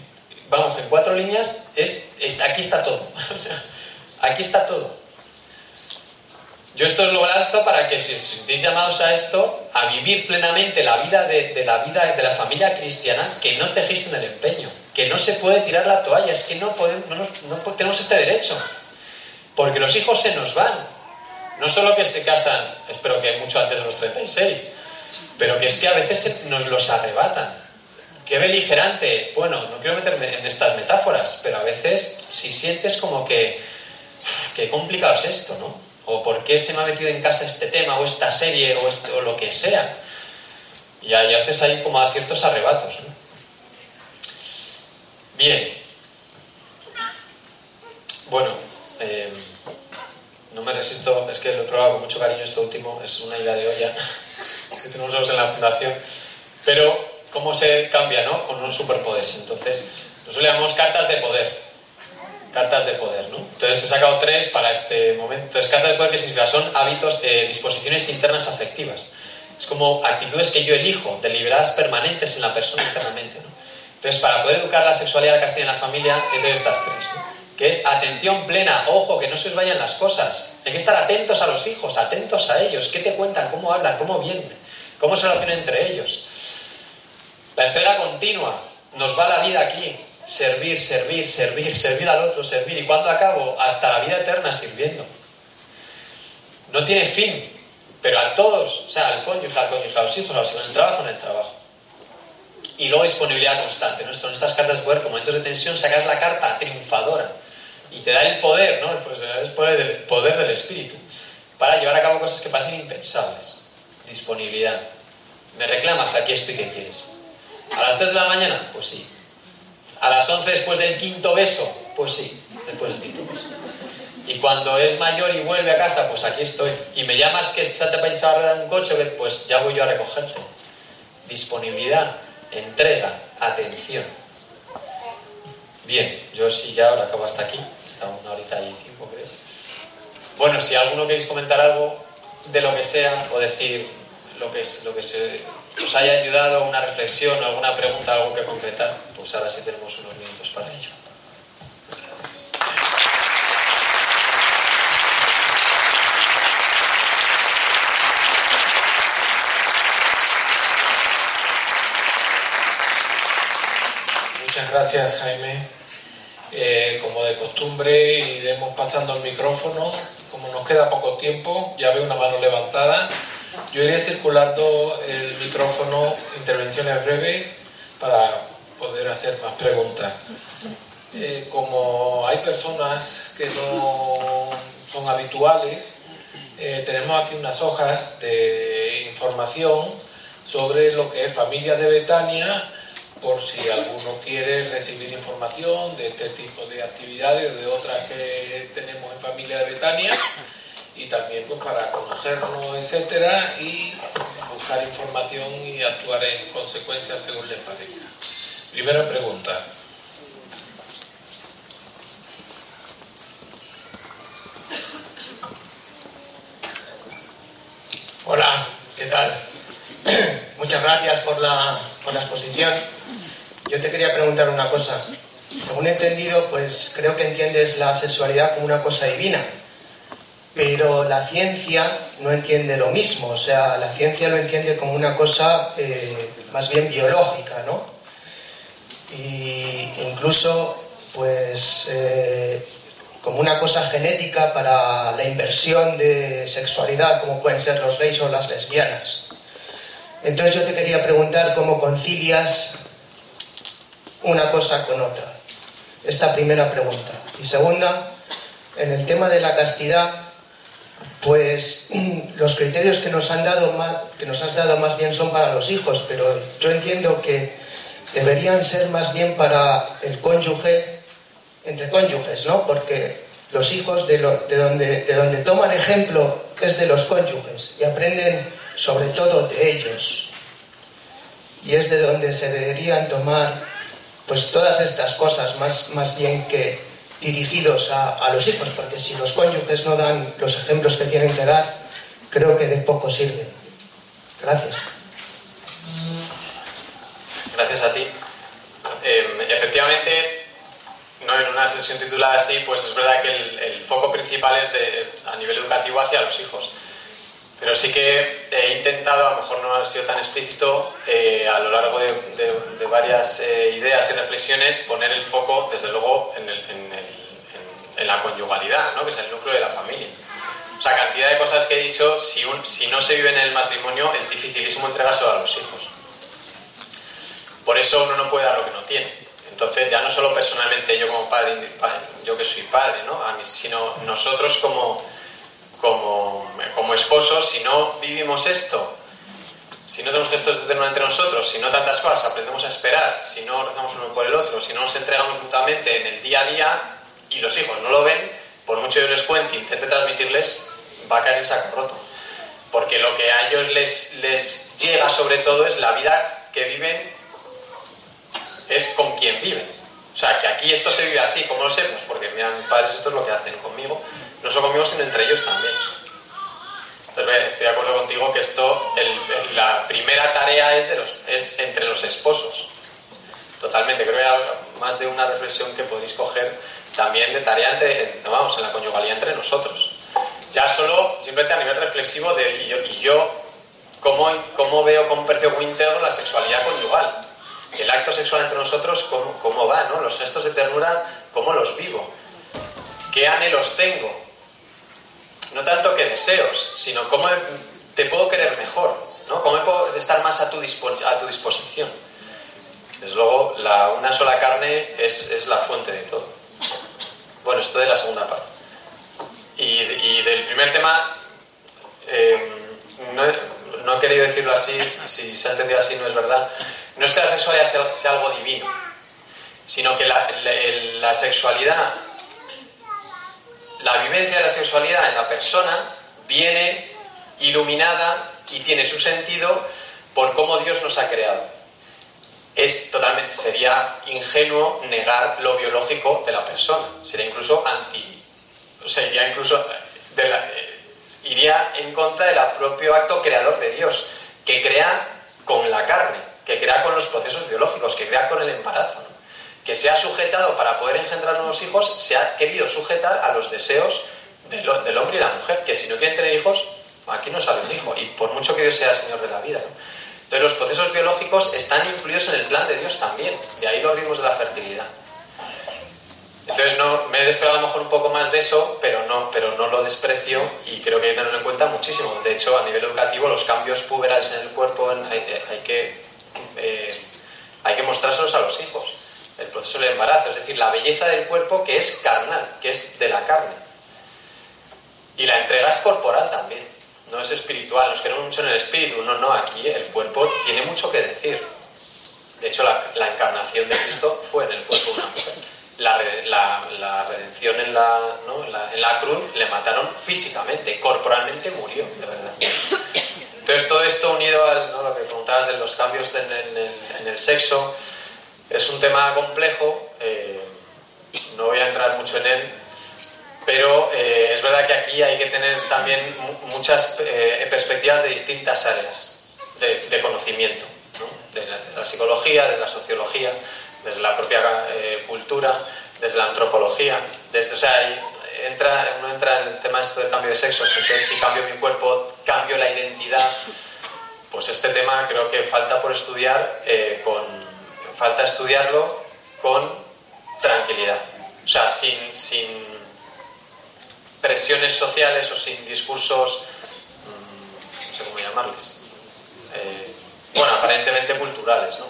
vamos, en cuatro líneas es, aquí está todo. aquí está todo. Yo esto os lo lanzo para que si os sentís llamados a esto, a vivir plenamente la vida de, la vida de la familia cristiana, que no cejéis en el empeño, que no se puede tirar la toalla, es que no, podemos, no, tenemos este derecho, porque los hijos se nos van. No solo que se casan, espero que mucho antes de los 36, pero que es que a veces nos los arrebatan. Qué beligerante. Bueno, no quiero meterme en estas metáforas, pero a veces si sientes como que, qué complicado es esto, ¿no? o por qué se me ha metido en casa este tema o esta serie o, este, o lo que sea. Y, ahí haces ahí como a ciertos arrebatos. ¿no? Bien. Bueno, eh, no me resisto, es que lo he probado con mucho cariño esto último, es una idea de olla que tenemos en la fundación. Pero, ¿cómo se cambia, no? Con unos superpoderes. Entonces, nosotros le llamamos cartas de poder cartas de poder, ¿no? Entonces he sacado tres para este momento. Entonces, cartas de poder, ¿qué significa? Son hábitos, eh, disposiciones internas afectivas. Es como actitudes que yo elijo, deliberadas permanentes en la persona internamente, ¿no? Entonces, para poder educar la sexualidad la castellana en la familia, tenido estas tres, ¿no? Que es atención plena, ojo, que no se os vayan las cosas. Hay que estar atentos a los hijos, atentos a ellos. ¿Qué te cuentan? ¿Cómo hablan? ¿Cómo vienen? ¿Cómo se relacionan entre ellos? La entrega continua. Nos va la vida aquí servir, servir, servir, servir al otro, servir. ¿Y cuando acabo? Hasta la vida eterna sirviendo. No tiene fin, pero a todos, o sea, al cónyuge, al cónyuge, a los hijos, a los hijos, en el trabajo, en el trabajo. Y luego disponibilidad constante, ¿no? Son estas cartas de poder, con momentos de tensión, sacas la carta triunfadora y te da el poder, ¿no? Pues el poder del, poder del espíritu para llevar a cabo cosas que parecen impensables. Disponibilidad. ¿Me reclamas? Aquí estoy, ¿qué quieres? ¿A las 3 de la mañana? Pues sí. A las 11 después del quinto beso, pues sí, después del quinto beso. Y cuando es mayor y vuelve a casa, pues aquí estoy. Y me llamas que está te pensado a un coche, pues ya voy yo a recogerte. Disponibilidad, entrega, atención. Bien, yo sí ya ahora acabo hasta aquí. Está una horita y cinco, ¿crees? Bueno, si alguno queréis comentar algo de lo que sea o decir lo que, es, lo que se, os haya ayudado, una reflexión, alguna pregunta, algo que concretar, pues ahora sí tenemos unos minutos para ello. Muchas gracias, Jaime. Eh, como de costumbre, iremos pasando el micrófono. Como nos queda poco tiempo, ya veo una mano levantada. Yo iré circulando el micrófono, intervenciones breves, para poder hacer más preguntas. Eh, como hay personas que no son habituales, eh, tenemos aquí unas hojas de información sobre lo que es Familia de Betania, por si alguno quiere recibir información de este tipo de actividades o de otras que tenemos en Familia de Betania y también pues, para conocernos, etcétera, y buscar información y actuar en consecuencia según les parezca. Primera pregunta. Hola, ¿qué tal? Muchas gracias por la, por la exposición. Yo te quería preguntar una cosa. Según he entendido, pues creo que entiendes la sexualidad como una cosa divina pero la ciencia no entiende lo mismo, o sea, la ciencia lo entiende como una cosa eh, más bien biológica, ¿no? Y incluso, pues, eh, como una cosa genética para la inversión de sexualidad, como pueden ser los gays o las lesbianas. Entonces yo te quería preguntar cómo concilias una cosa con otra. Esta primera pregunta. Y segunda, en el tema de la castidad, pues los criterios que nos han dado más, que nos has dado más bien son para los hijos, pero yo entiendo que deberían ser más bien para el cónyuge, entre cónyuges, ¿no? Porque los hijos de, de, donde, de donde toman ejemplo es de los cónyuges y aprenden sobre todo de ellos. Y es de donde se deberían tomar pues todas estas cosas, más, más bien que dirigidos a, los hijos, porque si los cónyuges no dan los ejemplos que tienen que dar, creo que de poco sirven. Gracias. Gracias a ti. Em, efectivamente, ¿no? en una sesión titulada así, pues es verdad que el, foco principal es, de, a nivel educativo hacia los hijos. Pero sí que he intentado, a lo mejor no ha sido tan explícito, eh, a lo largo de, varias eh, ideas y reflexiones, poner el foco, desde luego, en, en, la conyugalidad, ¿no? que es el núcleo de la familia. O sea, cantidad de cosas que he dicho, si, si no se vive en el matrimonio, es dificilísimo entregárselo a los hijos. Por eso uno no puede dar lo que no tiene. Entonces, ya no solo personalmente yo como padre, yo que soy padre, ¿no? A mí, sino nosotros como, como, como esposos, si no vivimos esto, si no tenemos gestos de ternura entre nosotros, si no tantas cosas aprendemos a esperar, si no rezamos uno por el otro, si no nos entregamos mutuamente en el día a día y los hijos no lo ven, por mucho yo les cuente, intente transmitirles, va a caer en saco roto. Porque lo que a ellos les, les llega sobre todo es la vida que viven, es con quien viven. O sea, que aquí esto se vive así, como lo sé? Pues porque mira, mis padres esto es lo que hacen conmigo, no solo conmigo, sino entre ellos también. Entonces, estoy de acuerdo contigo que esto, la primera tarea es, de los, es entre los esposos. Totalmente, creo que hay más de una reflexión que podéis coger también de tarea entre, vamos, en la conyugalidad entre nosotros. Ya solo, simplemente a nivel reflexivo de y yo, y yo cómo, cómo veo, cómo percibo, cómo integro la sexualidad conyugal. El acto sexual entre nosotros, cómo, cómo va, ¿no? Los gestos de ternura, cómo los vivo. ¿Qué anhelos tengo? No tanto que deseos, sino cómo te puedo querer mejor, ¿no? Cómo puedo estar más a tu, a tu disposición. Desde luego, la, una sola carne es, es la fuente de todo. Bueno, esto de la segunda parte. Y, del primer tema, eh, no, he querido decirlo así, si se ha entendido así no es verdad. No es que la sexualidad sea, algo divino, sino que la, sexualidad, la vivencia de la sexualidad en la persona viene iluminada y tiene su sentido por cómo Dios nos ha creado. Es totalmente, sería ingenuo negar lo biológico de la persona, sería incluso anti sería incluso eh, iría en contra del propio acto creador de Dios, que crea con la carne, que crea con los procesos biológicos, que crea con el embarazo, que se ha sujetado para poder engendrar nuevos hijos, se ha querido sujetar a los deseos del, hombre y la mujer, que si no quieren tener hijos, aquí no sale un hijo, y por mucho que Dios sea Señor de la vida. Entonces los procesos biológicos están incluidos en el plan de Dios también, de ahí los ritmos de la fertilidad. Entonces no, me he despegado a lo mejor un poco más de eso, pero no, pero no lo desprecio y creo que hay que tenerlo en cuenta muchísimo. De hecho, a nivel educativo, los cambios puberales en el cuerpo hay, que, eh, hay que mostrárselos a los hijos. El proceso del embarazo, es decir, la belleza del cuerpo que es carnal, que es de la carne. Y la entrega es corporal también, no es espiritual, nos queremos mucho en el espíritu, no, no, aquí el cuerpo tiene mucho que decir. De hecho, la, encarnación de Cristo fue en el cuerpo de una mujer la, redención en la, cruz le mataron físicamente, corporalmente murió, de verdad. Entonces todo esto unido a lo que preguntabas de los cambios en el, sexo, es un tema complejo, eh, no voy a entrar mucho en él, pero eh, es verdad que aquí hay que tener también muchas eh, perspectivas de distintas áreas de, conocimiento, de, la, de la psicología, de la sociología, desde la propia eh, cultura, desde la antropología, desde, o sea, entra, uno entra en el tema esto del cambio de sexos, entonces si cambio mi cuerpo, cambio la identidad, pues este tema creo que falta por estudiar, eh, con, falta estudiarlo con tranquilidad, o sea, sin, sin presiones sociales o sin discursos, mm, no sé cómo llamarles, eh, bueno, aparentemente culturales, ¿no?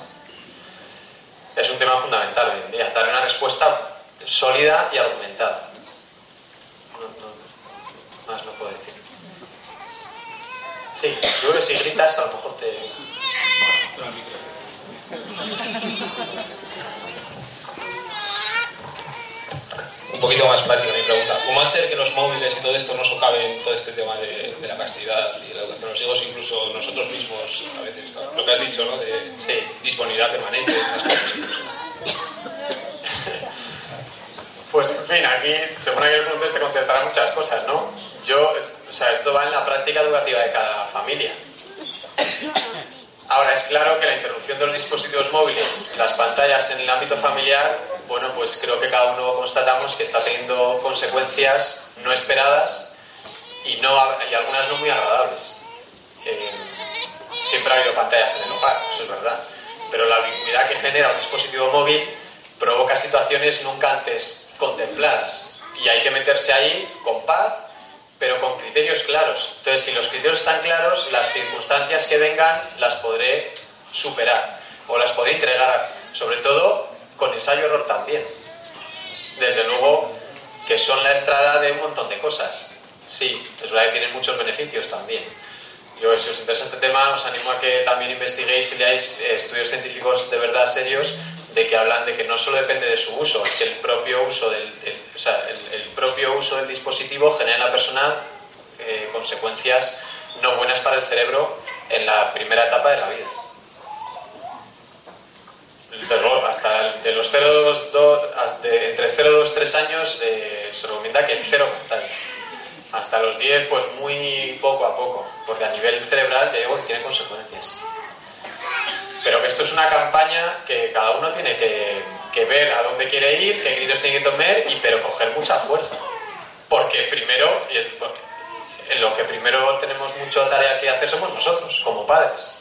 es un tema fundamental hoy en día, dar una respuesta sólida y argumentada. más no puedo decir. Sí, yo creo que si gritas a lo mejor te un poquito más práctica mi pregunta. ¿Cómo hacer que los móviles y todo esto no socaven todo este tema de, la castidad y la educación de los hijos, incluso nosotros mismos, a veces, lo que has dicho, ¿no? De disponibilidad permanente, estas cosas Pues, en fin, aquí, según aquel punto, te contestará muchas cosas, ¿no? Yo, o sea, esto va en la práctica educativa de cada familia. Ahora, es claro que la interrupción de los dispositivos móviles, las pantallas en el ámbito familiar, bueno, pues creo que cada uno constatamos que está teniendo consecuencias no esperadas y, no, y algunas no muy agradables. Eh, siempre ha habido pantallas en el hogar, eso es verdad, pero la ubicuidad que genera un dispositivo móvil provoca situaciones nunca antes contempladas y hay que meterse ahí con paz, pero con criterios claros. Entonces, si los criterios están claros, las circunstancias que vengan las podré superar o las podré entregar, sobre todo con ensayo-error también. Desde luego que son la entrada de un montón de cosas. Sí, es verdad que tienen muchos beneficios también. Yo, si os interesa este tema, os animo a que también investiguéis y leáis eh, estudios científicos de verdad serios de que hablan de que no solo depende de su uso, es que el propio uso del, o sea, el, propio uso del dispositivo genera en la persona eh, consecuencias no buenas para el cerebro en la primera etapa de la vida. Entonces, bueno, hasta de los 0, 2, entre 0 2, 3 años eh, se recomienda que cero pantallas. Hasta los 10, pues muy poco a poco, porque a nivel cerebral ya digo tiene consecuencias. Pero que esto es una campaña que cada uno tiene que, ver a dónde quiere ir, qué gritos tiene que tomar, y, pero coger mucha fuerza. Porque primero, en lo que primero tenemos mucha tarea que hacer somos nosotros, como padres,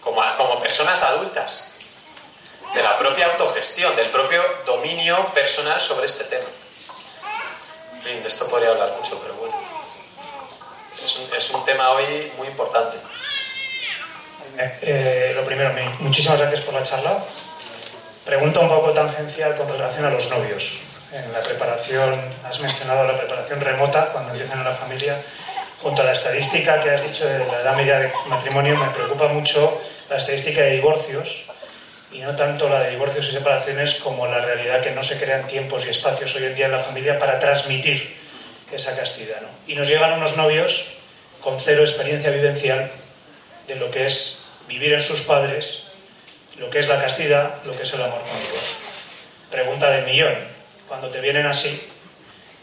como, como personas adultas de la propia autogestión, del propio dominio personal sobre este tema. de esto podría hablar mucho, pero bueno. Es un, tema hoy muy importante. Eh, lo primero, muchísimas gracias por la charla. Pregunta un poco tangencial con relación a los novios. En la preparación, has mencionado la preparación remota cuando empiezan en la familia. Junto a la estadística que has dicho de la edad media de matrimonio, me preocupa mucho la estadística de divorcios, y no tanto la de divorcios y separaciones como la realidad que no se crean tiempos y espacios hoy en día en la familia para transmitir esa castidad. Y nos llegan unos novios con cero experiencia vivencial de lo que es vivir en sus padres, lo que es la castidad, lo que es el amor conyugal. Pregunta de millón, cuando te vienen así,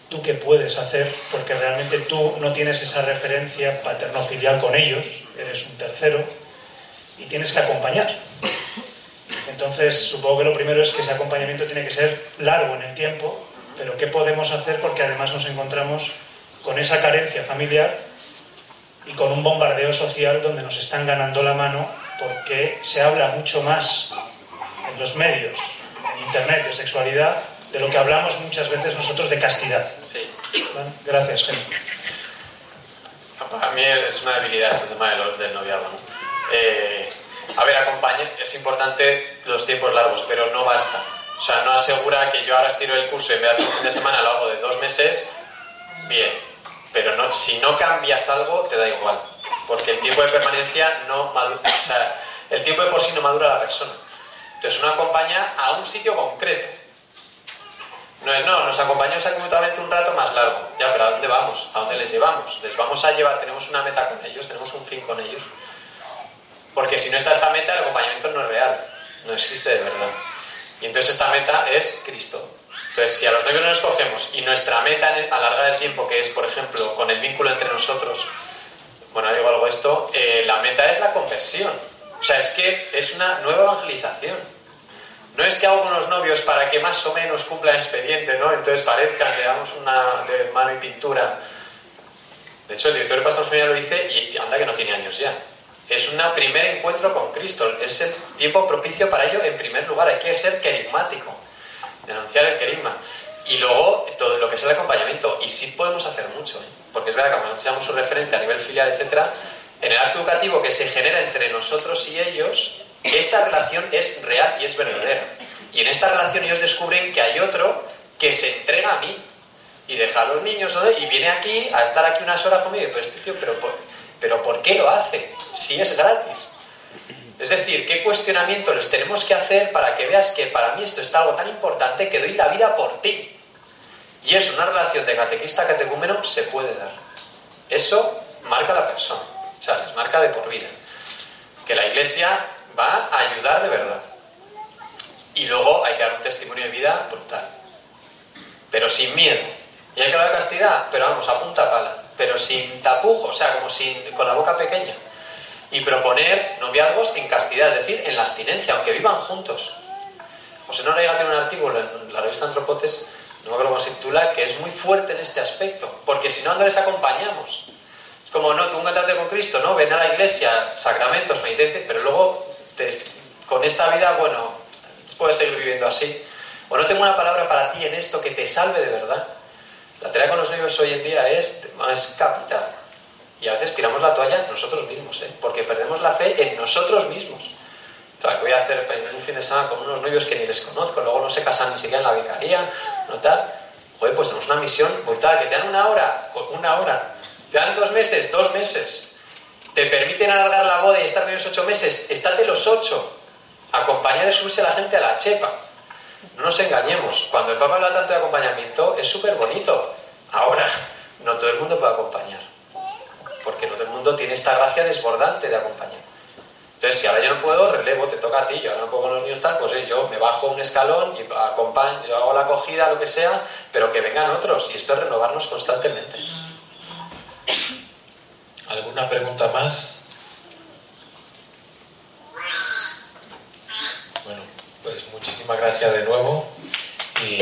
¿tú qué puedes hacer? Porque realmente tú no tienes esa referencia paterno-filial con ellos, eres un tercero, y tienes que acompañar. Entonces, supongo que lo primero es que ese acompañamiento tiene que ser largo en el tiempo, pero ¿qué podemos hacer? Porque además nos encontramos con esa carencia familiar y con un bombardeo social donde nos están ganando la mano porque se habla mucho más en los medios, en Internet, de sexualidad, de lo que hablamos muchas veces nosotros de castidad. Sí. Gracias, Gemma. Para mí es una debilidad este tema del, del noviazgo. Eh, a ver, acompañe, es importante los tiempos largos, pero no basta. O sea, no asegura que yo ahora estiro el curso y vez de un fin de semana lo hago de dos meses, bien. Pero no, si no cambias algo, te da igual. Porque el tiempo de permanencia no madura, o sea, el tiempo de por sí no madura a la persona. Entonces uno acompaña a un sitio concreto. No es, no, nos acompañamos aquí mutuamente un rato más largo. Ya, pero ¿a dónde vamos? ¿A dónde les llevamos? Les vamos a llevar, tenemos una meta con ellos, tenemos un fin con ellos. Porque si no está esta meta, el acompañamiento no es real, no existe de verdad. Y entonces esta meta es Cristo. Entonces, si a los no nos cogemos y nuestra meta a larga del tiempo, que es, por ejemplo, con el vínculo entre nosotros, bueno, digo algo esto, eh, la meta es la conversión. O sea, es que es una nueva evangelización. No es que hago con los novios para que más o menos cumplan el expediente, ¿no? Entonces parezcan, le damos una de mano y pintura. De hecho, el director de Pastor Familiar lo dice y anda que no tiene años ya. Es un primer encuentro con Cristo, es el tiempo propicio para ello en primer lugar, hay que ser querigmático, denunciar el querigma. Y luego todo lo que es el acompañamiento, y sí podemos hacer mucho, ¿eh? porque es verdad que como seamos un referente a nivel filial, etc., en el acto educativo que se genera entre nosotros y ellos, esa relación es real y es verdadera. Y en esta relación ellos descubren que hay otro que se entrega a mí y deja a los niños y viene aquí a estar aquí unas horas conmigo. Pero este tío, pero pero ¿por qué lo hace si es gratis? Es decir, ¿qué cuestionamiento les tenemos que hacer para que veas que para mí esto es algo tan importante que doy la vida por ti? Y eso, una relación de catequista a catecúmeno se puede dar. Eso marca la persona, o sea, les marca de por vida. Que la iglesia va a ayudar de verdad. Y luego hay que dar un testimonio de vida brutal. Pero sin miedo. Y hay que hablar de castidad, pero vamos, a punta pala pero sin tapujo, o sea, como sin, con la boca pequeña. Y proponer noviazgos en castidad, es decir, en la abstinencia, aunque vivan juntos. José Noriega tiene un artículo en la revista Antropotes, no me acuerdo cómo se titula, que es muy fuerte en este aspecto, porque si no, no les acompañamos. Es como, no, tú encontrarte con Cristo, ¿no? Ven a la iglesia, sacramentos, penitencia, pero luego con esta vida, bueno, puedes seguir viviendo así. O no tengo una palabra para ti en esto que te salve de verdad. La tarea con los novios hoy en día es, es capital. Y a veces tiramos la toalla nosotros mismos, ¿eh? porque perdemos la fe en nosotros mismos. Entonces, voy a hacer un fin de semana con unos novios que ni les conozco, luego no se casan ni siquiera en la vicaría, ¿no tal? Joder, pues tenemos una misión brutal, que te dan una hora, una hora, te dan dos meses, dos meses, te permiten alargar la boda y estar menos ocho meses, estate los ocho, acompañar y subirse la gente a la chepa. No nos engañemos, cuando el Papa habla tanto de acompañamiento es súper bonito. Ahora, no todo el mundo puede acompañar, porque no todo el mundo tiene esta gracia desbordante de acompañar. Entonces, si ahora yo no puedo, relevo, te toca a ti, yo ahora no puedo con los niños tal, pues yo me bajo un escalón y acompaño, hago la acogida, lo que sea, pero que vengan otros, y esto es renovarnos constantemente. ¿Alguna pregunta más? Bueno, pues muchísimas gracias de nuevo y